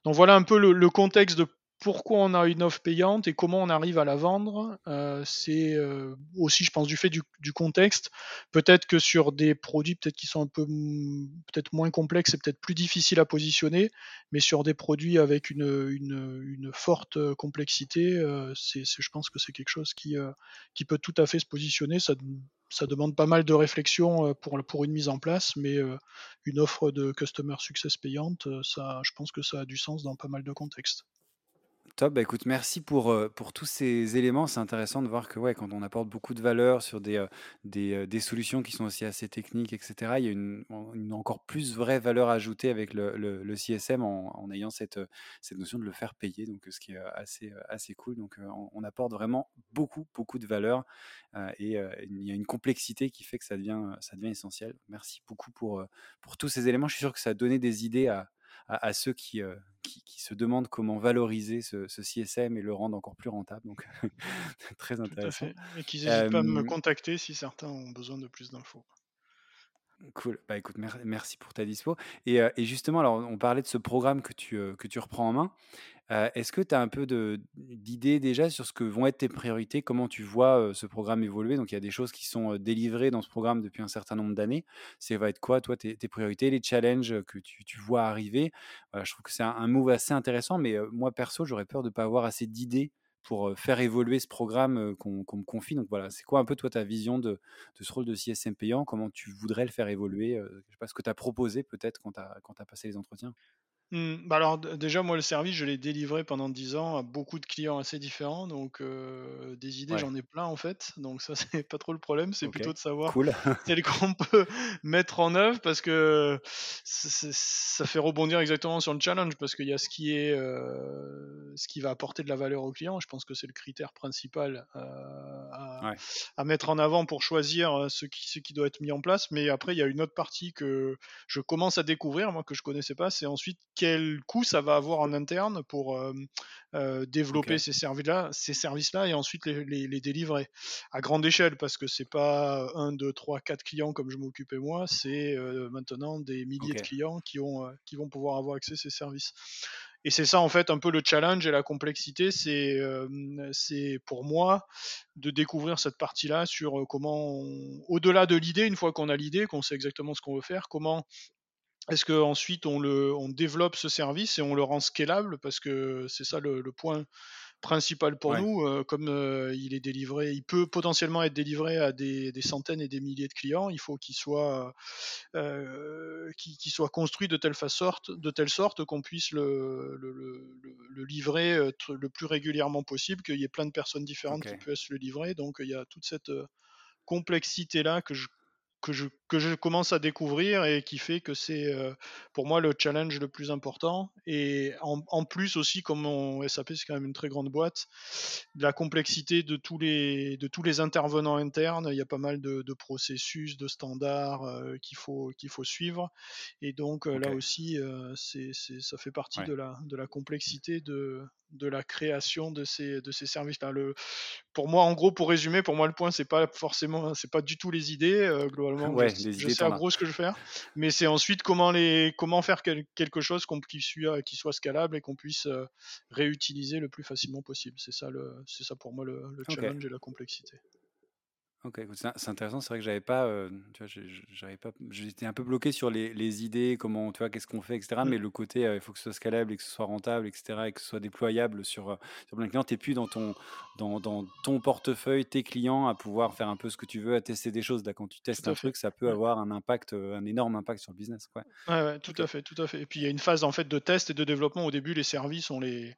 Donc voilà un peu le, contexte de pourquoi on a une offre payante et comment on arrive à la vendre, euh, c'est euh, aussi, je pense, du fait du, contexte. Peut-être que sur des produits peut-être qui sont un peu peut-être moins complexes, c'est peut-être plus difficile à positionner, mais sur des produits avec une, une, forte complexité, euh, c'est, je pense que c'est quelque chose qui, qui peut tout à fait se positionner. Ça, ça demande pas mal de réflexion pour, pour une mise en place, mais une offre de customer success payante, ça, je pense que ça a du sens dans pas mal de contextes. Top, bah, écoute, merci pour, pour tous ces éléments. C'est intéressant de voir que ouais, quand on apporte beaucoup de valeur sur des, des, des solutions qui sont aussi assez techniques, etc., il y a une, encore plus vraie valeur ajoutée avec le, le, CSM en, en ayant cette, cette notion de le faire payer, donc ce qui est assez, assez cool. Donc on, apporte vraiment beaucoup, beaucoup de valeur et il y a une complexité qui fait que ça devient, ça devient essentiel. Merci beaucoup pour, pour tous ces éléments. Je suis sûr que ça a donné des idées à, à, ceux qui, qui, se demandent comment valoriser ce, CSM et le rendre encore plus rentable. Donc, <laughs> très intéressant. Et qu'ils n'hésitent pas à me contacter si certains ont besoin de plus d'infos. Cool. Bah écoute, merci pour ta dispo. Et, et, justement, alors on parlait de ce programme que tu, que tu reprends en main. Est-ce que tu as un peu d'idées déjà sur ce que vont être tes priorités? Comment tu vois ce programme évoluer? Donc, il y a des choses qui sont délivrées dans ce programme depuis un certain nombre d'années. Ça va être quoi, toi, tes, priorités, les challenges que tu, vois arriver? Je trouve que c'est un, move assez intéressant, mais moi, perso, j'aurais peur de ne pas avoir assez d'idées pour faire évoluer ce programme qu'on me confie. Donc voilà, c'est quoi un peu toi ta vision de, ce rôle de CSM payant? Comment tu voudrais le faire évoluer Je ce que tu as proposé peut-être quand tu as, passé les entretiens. Mmh, bah alors déjà moi le service je l'ai délivré pendant 10 ans à beaucoup de clients assez différents donc des idées j'en ai plein en fait donc ça <laughs> c'est pas trop le problème c'est plutôt de savoir cool. <laughs> qu'on peut mettre en œuvre parce que ça fait rebondir exactement sur le challenge parce qu'il y a ce qui est ce qui va apporter de la valeur au client. Je pense que c'est le critère principal à, à, mettre en avant pour choisir ce qui, ce qui doit être mis en place. Mais après il y a une autre partie que je commence à découvrir moi que je connaissais pas c'est ensuite quel coût ça va avoir en interne pour euh, euh, développer ces services-là, ces services-là et ensuite les, délivrer. À grande échelle parce que c'est pas un, deux, trois, quatre clients comme je m'occupais moi, c'est euh, maintenant des milliers de clients qui, ont, qui vont pouvoir avoir accès à ces services. Et c'est ça en fait un peu le challenge et la complexité, c'est c'est pour moi de découvrir cette partie-là sur comment, au-delà de l'idée, une fois qu'on a l'idée, qu'on sait exactement ce qu'on veut faire, comment est-ce qu'ensuite on, le, on développe ce service et on le rend scalable? Parce que c'est ça le, point principal pour nous. Euh, comme euh, il est délivré, il peut potentiellement être délivré à des, centaines et des milliers de clients. Il faut qu'il soit, euh, soit construit de telle sorte, de telle sorte qu'on puisse le, le, livrer le plus régulièrement possible, qu'il y ait plein de personnes différentes qui puissent le livrer. Donc il y a toute cette complexité là que je que je, que je commence à découvrir et qui fait que c'est euh, pour moi le challenge le plus important. Et en, plus aussi, comme on, SAP c'est quand même une très grande boîte, la complexité de tous les, de tous les intervenants internes, il y a pas mal de, processus, de standards euh, qu'il faut, qu'il faut suivre. Et donc euh, là aussi, c'est, ça fait partie de, la, de la complexité de, de la création de ces, de ces services-là. Le, pour moi, en gros, pour résumer, pour moi, le point, c'est pas forcément, c'est pas du tout les idées. Globalement, ouais, je, les sais en gros ce que je veux faire, mais c'est ensuite comment les, comment faire quelque chose qui, soit, qui soit scalable et qu'on puisse euh, réutiliser le plus facilement possible. C'est ça, le, c'est ça pour moi le, challenge et la complexité. OK, c'est intéressant. C'est vrai que j'avais pas, heu, tu vois, j'avais pas j'étais un peu bloqué sur les les idées, comment, tu vois, qu'est-ce qu'on fait, et cetera. Mmh. Mais le côté, heu, il faut que ce soit scalable et que ce soit rentable, et cetera, et que ce soit déployable sur, heu, sur plein de clients. Tu es plus dans ton dans dans ton portefeuille, tes clients, à pouvoir faire un peu ce que tu veux, à tester des choses. Là, quand tu testes un fait, truc, ça peut ouais. avoir un impact, un énorme impact sur le business, ouais. Ouais, ouais, tout à fait, tout à fait. Et puis il y a une phase en fait de test et de développement. Au début, les services, on les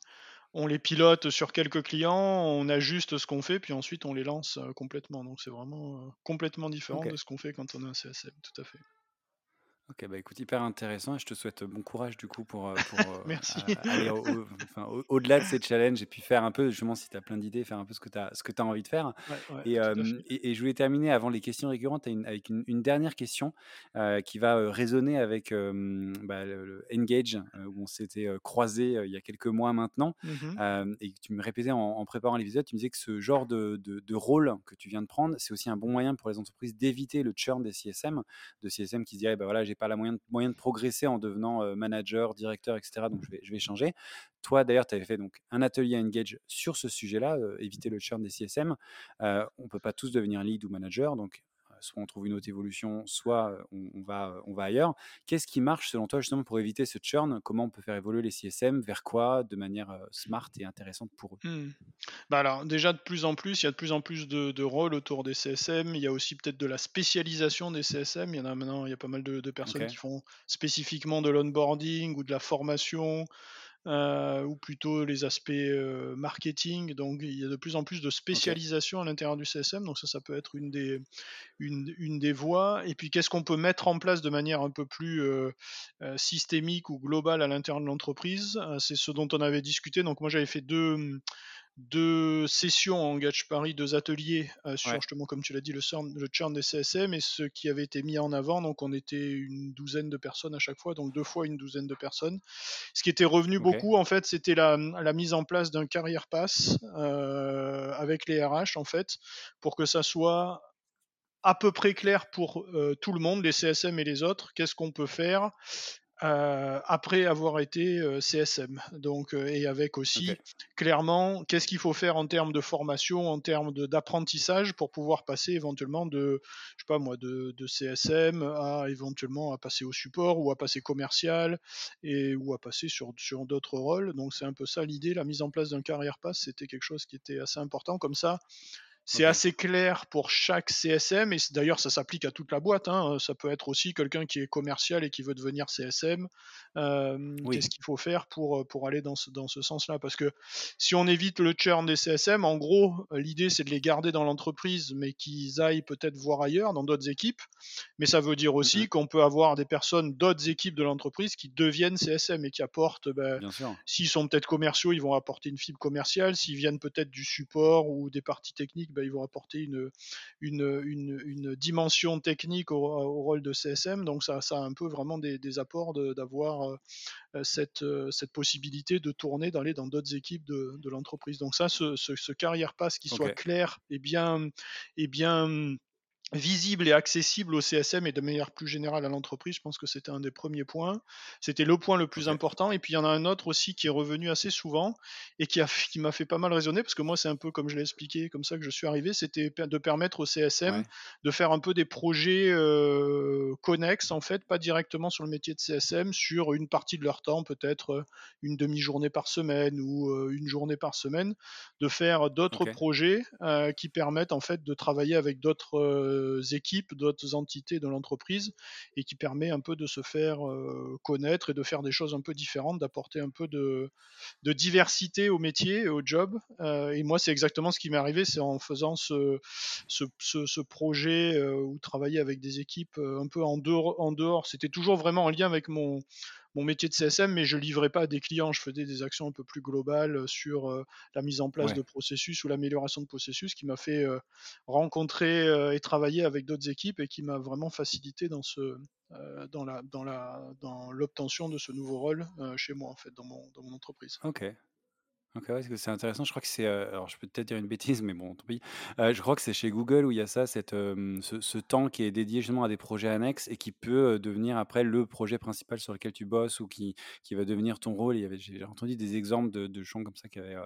on les pilote sur quelques clients, on ajuste ce qu'on fait, puis ensuite on les lance, heu, complètement. Donc c'est vraiment, heu, complètement différent de ce qu'on fait quand on a un CSM, tout à fait. OK, bah, écoute, hyper intéressant et je te souhaite bon courage du coup pour, pour, heu, <laughs> Merci. aller au au enfin, au au-delà de ces challenges et puis faire un peu justement si tu as plein d'idées, faire un peu ce que tu as as envie de faire. Ouais, ouais, et je voulais terminer avant les questions récurrentes avec une avec une une dernière question, qui va, résonner avec, bah, le le Engage, où on s'était, heu, il y a quelques mois maintenant, Mmh et tu me répétais en en préparant l'épisode, tu me disais que ce genre de de de rôle que tu viens de prendre, c'est aussi un bon moyen pour les entreprises d'éviter le churn des CSM, de CSM qui se diraient: «Bah, voilà, j'ai pas la moyen de progresser en devenant, heu, manager, directeur, et cetera, donc je vais je vais changer». Toi, d'ailleurs, tu avais fait donc un atelier Engage sur ce sujet-là, heu, éviter le churn des CSM. Heu, on peut pas tous devenir lead ou manager, donc soit on trouve une autre évolution, soit, on on va, on va ailleurs. Qu'est-ce qui marche selon toi justement pour éviter ce churn? Comment on peut faire évoluer les CSM? Vers quoi? De manière, smart et intéressante pour eux? Mmh. Bah, alors déjà de plus en plus, il y a de plus en plus de de rôles autour des CSM. Il y a aussi peut-être de la spécialisation des CSM. Il y en a maintenant, il y a pas mal de de personnes qui font spécifiquement de l'onboarding ou de la formation, heu, ou plutôt les aspects, heu, marketing. Donc il y a de plus en plus de spécialisation à l'intérieur du CSM, donc ça, ça peut être une des une une des voies et puis qu'est-ce qu'on peut mettre en place de manière un peu plus, heu, systémique ou globale à l'intérieur de l'entreprise? C'est ce dont on avait discuté. Donc moi, j'avais fait 2, 2 sessions en Engage Paris, 2 ateliers, heu, sur Ouais. justement, comme tu l'as dit, le churn le churn des CSM et ce qui avait été mis en avant. Donc on était une douzaine de personnes à chaque fois, donc 2 fois une douzaine de personnes. Ce qui était revenu beaucoup, en fait, c'était la, la mise en place d'un career pass, heu, avec les RH, en fait, pour que ça soit à peu près clair pour euh, tout le monde, les CSM et les autres, qu'est-ce qu'on peut faire? Euh, après avoir été euh, CSM. Donc, euh, et avec aussi clairement qu'est-ce qu'il faut faire en termes de formation, en termes d'apprentissage pour pouvoir passer éventuellement de, je sais pas moi, de, de CSM à éventuellement à passer au support ou à passer commercial et ou à passer sur, sur d'autres rôles. Donc c'est un peu ça l'idée, la mise en place d'un carrière pass, c'était quelque chose qui était assez important. Comme ça, c'est assez clair pour chaque CSM et d'ailleurs ça s'applique à toute la boîte. Hein. Ça peut être aussi quelqu'un qui est commercial et qui veut devenir CSM. Euh, Oui. Qu'est-ce qu'il faut faire pour, pour aller dans ce, dans ce sens-là? Parce que si on évite le churn des CSM, en gros, l'idée c'est de les garder dans l'entreprise, mais qu'ils aillent peut-être voir ailleurs, dans d'autres équipes. Mais ça veut dire aussi qu'on peut avoir des personnes d'autres équipes de l'entreprise qui deviennent CSM et qui apportent, ben, s'ils sont peut-être commerciaux, ils vont apporter une fibre commerciale. S'ils viennent peut-être du support ou des parties techniques, ben, ils vont apporter une, une, une, une dimension technique au, au, rôle de CSM. Donc ça, ça a un peu vraiment des, des apports d'avoir euh, cette, euh, cette possibilité de tourner, d'aller dans d'autres équipes de, de l'entreprise. Donc ça, ce, ce, ce carrière pass qui soit clair et bien, et bien visible et accessible au CSM et de manière plus générale à l'entreprise, je pense que c'était un des premiers points. C'était le point le plus important. Et puis il y en a un autre aussi qui est revenu assez souvent et qui, a, qui m'a fait pas mal raisonner, parce que moi c'est un peu comme je l'ai expliqué, comme ça que je suis arrivé, c'était de permettre au CSM Ouais. de faire un peu des projets euh, connexes, en fait, pas directement sur le métier de CSM, sur une partie de leur temps, peut-être une demi-journée par semaine ou euh, une journée par semaine, de faire d'autres projets euh, qui permettent en fait de travailler avec d'autres euh, équipes, d'autres entités de l'entreprise et qui permet un peu de se faire euh, connaître et de faire des choses un peu différentes, d'apporter un peu de, diversité au métier et au job. Euh, et moi, c'est exactement ce qui m'est arrivé, c'est en faisant ce projet euh, ou travailler avec des équipes un peu en dehors. En dehors. C'était toujours vraiment en lien avec mon, mon métier de CSM, mais je livrais pas à des clients, je faisais des actions un peu plus globales sur euh, la mise en place Ouais. de processus ou l'amélioration de processus, qui m'a fait euh, rencontrer euh, et travailler avec d'autres équipes et qui m'a vraiment facilité dans ce euh, dans la dans la dans l'obtention de ce nouveau rôle euh, chez moi en fait dans mon dans mon entreprise. OK. OK, parce que c'est intéressant. Je crois que c'est, heu, alors je peux peut-être dire une bêtise, mais bon, tant pis. Heu, je crois que c'est chez Google où il y a ça, cette, ce temps qui est dédié justement à des projets annexes et qui peut, devenir après le projet principal sur lequel tu bosses ou qui qui va devenir ton rôle. J'ai entendu des exemples de gens comme ça qui avaient, heu,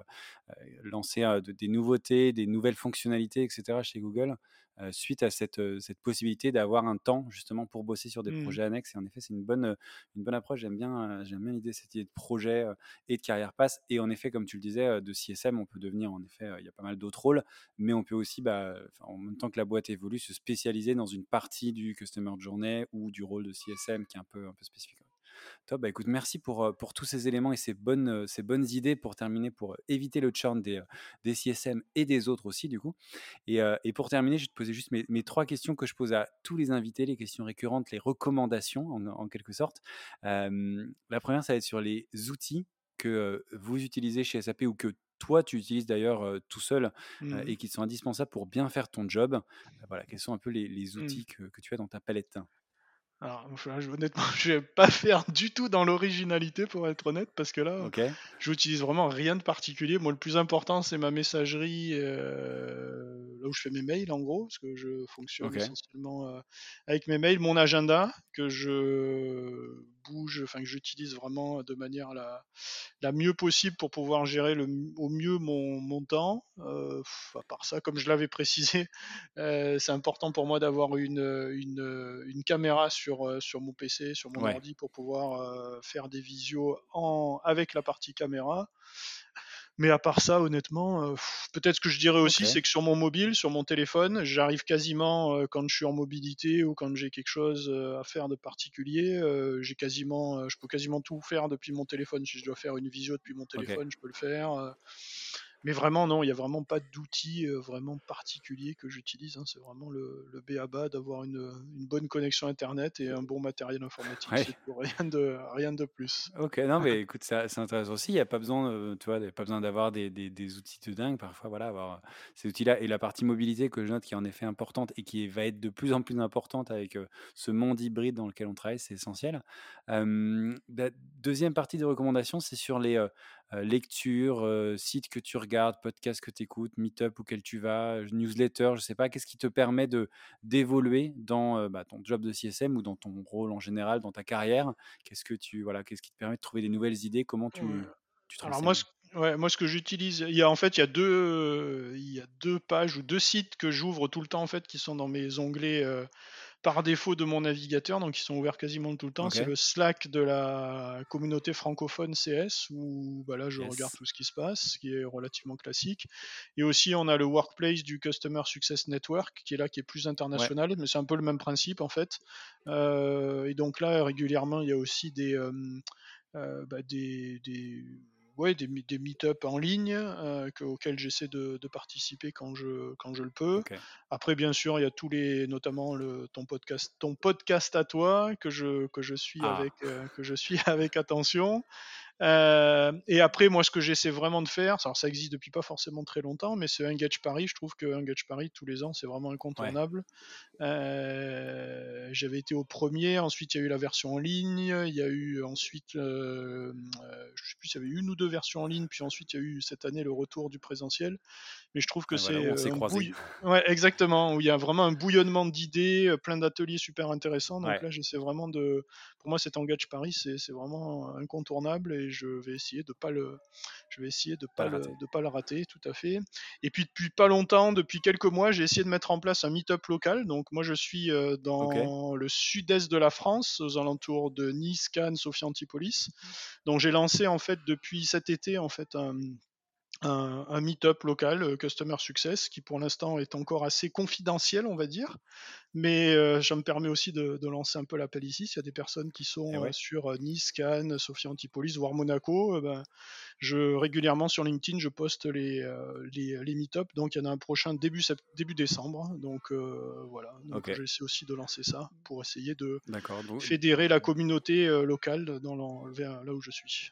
lancé, des nouveautés, des nouvelles fonctionnalités et cetera chez Google. Suite à cette, cette possibilité d'avoir un temps justement pour bosser sur des Mmh. projets annexes. Et en effet, c'est une bonne, une bonne approche. J'aime bien, j'aime bien l'idée, cette idée de projet et de carrière passe. Et en effet, comme tu le disais, de CSM, on peut devenir, en effet, il y a pas mal d'autres rôles, mais on peut aussi, bah, en même temps que la boîte évolue, se spécialiser dans une partie du Customer Journey ou du rôle de CSM qui est un peu, un peu spécifique. Top, bah écoute, merci pour, pour tous ces éléments et ces bonnes, ces bonnes idées pour terminer, pour éviter le churn des, des CSM et des autres aussi, du coup. Et, et pour terminer, je vais te poser juste mes, mes, trois questions que je pose à tous les invités, les questions récurrentes, les recommandations en, en quelque sorte. Euh, la première, ça va être sur les outils que vous utilisez chez SAP ou que toi tu utilises d'ailleurs euh, tout seul Mmh. et qui sont indispensables pour bien faire ton job. voilà, quels sont un peu les, les outils Mmh. que, que, tu as dans ta palette? Alors, je, honnêtement, <laughs> je vais pas faire du tout dans l'originalité pour être honnête, parce que là, okay. j'utilise vraiment rien de particulier. Moi, le plus important, c'est ma messagerie, euh, là où je fais mes mails, en gros, parce que je fonctionne okay. essentiellement euh, avec mes mails, mon agenda, que je bouge, enfin que j'utilise vraiment de manière la, la mieux possible pour pouvoir gérer le, au mieux mon, mon temps. Euh, à part ça, comme je l'avais précisé, <laughs> euh, c'est important pour moi d'avoir une, une, une, caméra sur, sur mon PC, sur mon ouais. ordi pour pouvoir euh, faire des visios en, avec la partie caméra. Mais à part ça, honnêtement, euh, peut-être ce que je dirais aussi, okay. c'est que sur mon mobile, sur mon téléphone, j'arrive quasiment euh, quand je suis en mobilité ou quand j'ai quelque chose euh, à faire de particulier, j'ai quasiment, je peux quasiment tout faire depuis mon téléphone. Si je dois faire une visio depuis mon téléphone, okay. je peux le faire. Mais vraiment, non, il n'y a vraiment pas d'outil vraiment particulier que j'utilise. Hein. C'est vraiment le, le BABA d'avoir une, une, bonne connexion Internet et un bon matériel informatique. Ouais. Rien de, rien de plus. Ok, non, mais <laughs> écoute, c'est intéressant aussi. Il n'y a pas besoin, euh, tu vois, pas besoin d'avoir des, des, des, outils de dingue. Parfois, voilà, avoir ces outils-là. Et la partie mobilité que je note qui est en effet importante et qui va être de plus en plus importante avec euh, ce monde hybride dans lequel on travaille, c'est essentiel. Euh, la deuxième partie de recommandations, c'est sur les euh, lectures, euh, sites que tu regardes, podcasts que tu écoutes, meet-up auquel tu vas, newsletter, je sais pas, qu'est-ce qui te permet de d'évoluer dans euh, bah, ton job de CSM ou dans ton rôle en général, dans ta carrière? Qu'est-ce que tu voilà, qu'est-ce qui te permet de trouver des nouvelles idées? Comment tu, ouais. tu Alors moi, ce, ouais, moi, ce que j'utilise, il y a en fait, il y a deux, il y a deux pages ou deux sites que j'ouvre tout le temps en fait, qui sont dans mes onglets euh, par défaut de mon navigateur, donc ils sont ouverts quasiment tout le temps. Okay. C'est le Slack de la communauté francophone CS, où bah, là je yes. regarde tout ce qui se passe, ce qui est relativement classique. Et aussi on a le Workplace du Customer Success Network, qui est là, qui est plus international, ouais. mais c'est un peu le même principe en fait. Euh, et donc là régulièrement il y a aussi des, euh, euh, bah, des, des ouais, des, des meet-up en ligne euh, que, auxquels j'essaie de, de, participer quand je, quand je le peux. Okay. Après, bien sûr, il y a tous les, notamment le, ton, podcast, ton podcast à toi que je, que je, suis, ah. avec, euh, que je suis <laughs> avec attention. Euh, et après, moi, ce que j'essaie vraiment de faire, alors ça existe depuis pas forcément très longtemps, mais c'est Engage Paris. Je trouve que Engage Paris, tous les ans, c'est vraiment incontournable. Ouais. Euh, J'avais été au premier, ensuite il y a eu la version en ligne, il y a eu ensuite, euh, je sais plus, il y avait une ou deux versions en ligne, puis ensuite il y a eu cette année le retour du présentiel. Mais je trouve que ah, c'est voilà, un bouille... ouais, exactement, où il y a vraiment un bouillonnement d'idées, plein d'ateliers super intéressants. Donc ouais. là, j'essaie vraiment de, pour moi, cet Engage Paris, c'est vraiment incontournable et je vais essayer de pas le, je vais essayer de pas, pas le, le de pas le rater, tout à fait. Et puis depuis pas longtemps, depuis quelques mois, j'ai essayé de mettre en place un meet-up local. Donc moi, je suis dans okay. le sud-est de la France, aux alentours de Nice, Cannes, Sophie Antipolis. Donc j'ai lancé en fait depuis cet été en fait un un, un meet-up local, euh, Customer Success, qui pour l'instant est encore assez confidentiel, on va dire. Mais euh, ça me permet aussi de, de, lancer un peu l'appel ici. S'il y a des personnes qui sont ouais. euh, sur Nice, Cannes, Sophie Antipolis, voire Monaco, ben, je, régulièrement sur LinkedIn, je poste les, euh, les, les meet-up. Donc il y en a un prochain début, début décembre. Donc euh, voilà. Donc okay. j'essaie aussi de lancer ça pour essayer de donc... fédérer la communauté euh, locale dans le, vers là où je suis.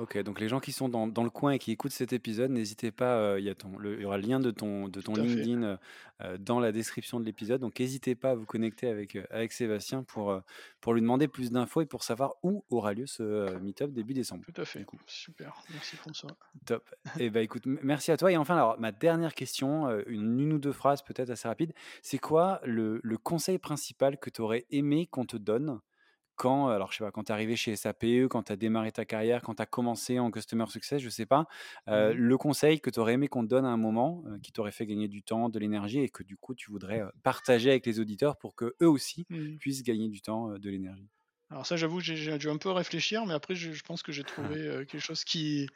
Ok, donc les gens qui sont dans, dans, le coin et qui écoutent cet épisode, n'hésitez pas, il, y a ton, le, il y aura le lien de ton, de ton LinkedIn euh, dans la description de l'épisode, donc n'hésitez pas à vous connecter avec, avec Sébastien pour, euh, pour lui demander plus d'infos et pour savoir où aura lieu ce euh, meet-up début décembre. Tout à fait, super, merci François. Top, <laughs> et bah écoute, merci à toi. Et enfin, alors, ma dernière question, une, une ou deux phrases peut-être assez rapide, c'est quoi le, le conseil principal que tu aurais aimé qu'on te donne quand, alors je sais pas, quand tu es arrivé chez SAPE, quand tu as démarré ta carrière, quand tu as commencé en Customer Success, je sais pas, mmh le conseil que tu aurais aimé qu'on te donne à un moment, qui t'aurait fait gagner du temps, de l'énergie et que du coup tu voudrais partager avec les auditeurs pour que eux aussi mmh. puissent gagner du temps, de l'énergie? Alors ça, j'avoue, j'ai dû un peu réfléchir, mais après, je, pense que j'ai trouvé <laughs> quelque chose qui,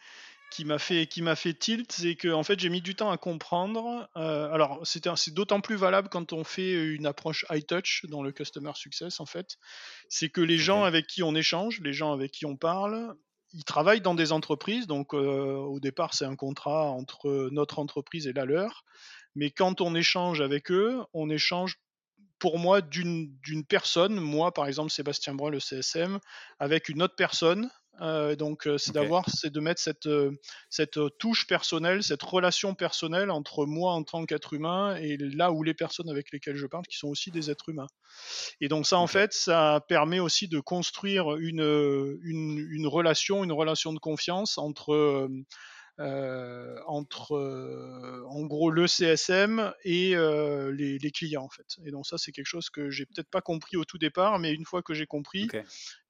qui m'a fait qui m'a fait tilt, c'est que en fait j'ai mis du temps à comprendre. Euh, alors c'est d'autant plus valable quand on fait une approche high touch dans le customer success en fait, c'est que les gens avec qui on échange, les gens avec qui on parle, ils travaillent dans des entreprises, donc euh, au départ c'est un contrat entre notre entreprise et la leur, mais quand on échange avec eux, on échange pour moi d'une personne, moi par exemple Sébastien Brun, le CSM, avec une autre personne euh, donc euh, c'est d'avoir, c'est de mettre cette, euh, cette touche personnelle, cette relation personnelle entre moi en tant qu'être humain et là où les personnes avec lesquelles je parle, qui sont aussi des êtres humains. Et donc ça, en fait, ça permet aussi de construire une, une, une relation, une relation de confiance entre euh, entre euh, en gros le CSM et euh, les, clients en fait. Et donc ça c'est quelque chose que j'ai peut-être pas compris au tout départ, mais une fois que j'ai compris, ben,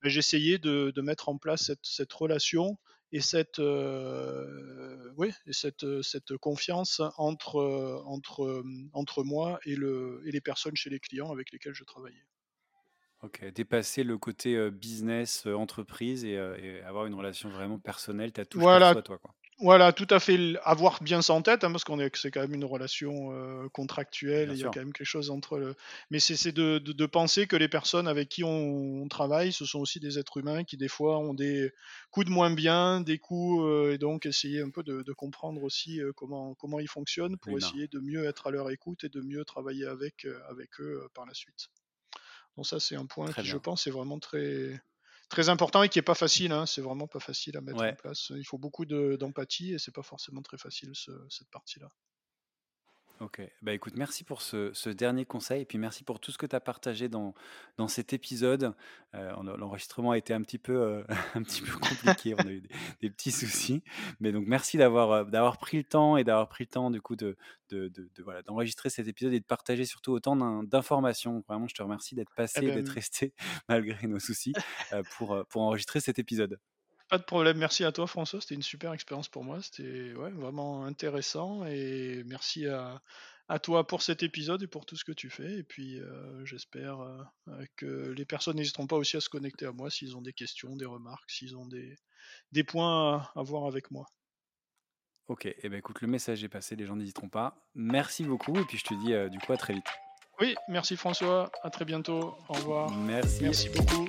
j'ai essayé de, mettre en place cette, relation et cette, oui, et cette, cette confiance entre, entre, entre moi et, le, et les personnes chez les clients avec lesquels je travaillais. Ok, dépasser le côté business, entreprise et, avoir une relation vraiment personnelle, tu as tout voilà, toi. Quoi. Voilà, tout à fait. Avoir bien ça en tête, hein, parce qu'on est, c'est quand même une relation euh, contractuelle. il y a quand même quelque chose entre. Le... Mais c'est, de, de, penser que les personnes avec qui on, travaille, ce sont aussi des êtres humains qui des fois ont des coups de moins bien, des coups, euh, et donc essayer un peu de, de comprendre aussi euh, comment comment ils fonctionnent pour essayer de mieux être à leur écoute et de mieux travailler avec avec eux par la suite. Donc ça, c'est un point qui, je pense, est vraiment très très important et qui est pas facile. Hein. C'est vraiment pas facile à mettre en place. Il faut beaucoup d'empathie et c'est pas forcément très facile cette partie-là. Ok, bah écoute, merci pour ce, dernier conseil et puis merci pour tout ce que tu as partagé dans, dans cet épisode. Euh, l'enregistrement a été un petit peu, euh, <laughs> un petit peu compliqué, on a eu des, petits soucis, mais donc merci d'avoir euh, d'avoir pris le temps et d'avoir pris le temps du coup de, de, voilà, d'enregistrer cet épisode et de partager surtout autant d'informations. Vraiment, je te remercie d'être eh passé, ben, d'être resté <laughs> malgré nos soucis pour, pour enregistrer cet épisode. Pas de problème, merci à toi François, c'était une super expérience pour moi, c'était vraiment intéressant et merci à, toi pour cet épisode et pour tout ce que tu fais. Et puis euh, j'espère euh, que les personnes n'hésiteront pas aussi à se connecter à moi s'ils ont des questions, des remarques, s'ils ont des, des points à, voir avec moi. Ok, et eh ben écoute, le message est passé, les gens n'hésiteront pas. Merci beaucoup et puis je te dis euh, du coup à très vite. Oui, merci François, à très bientôt, au revoir. Merci. Merci beaucoup.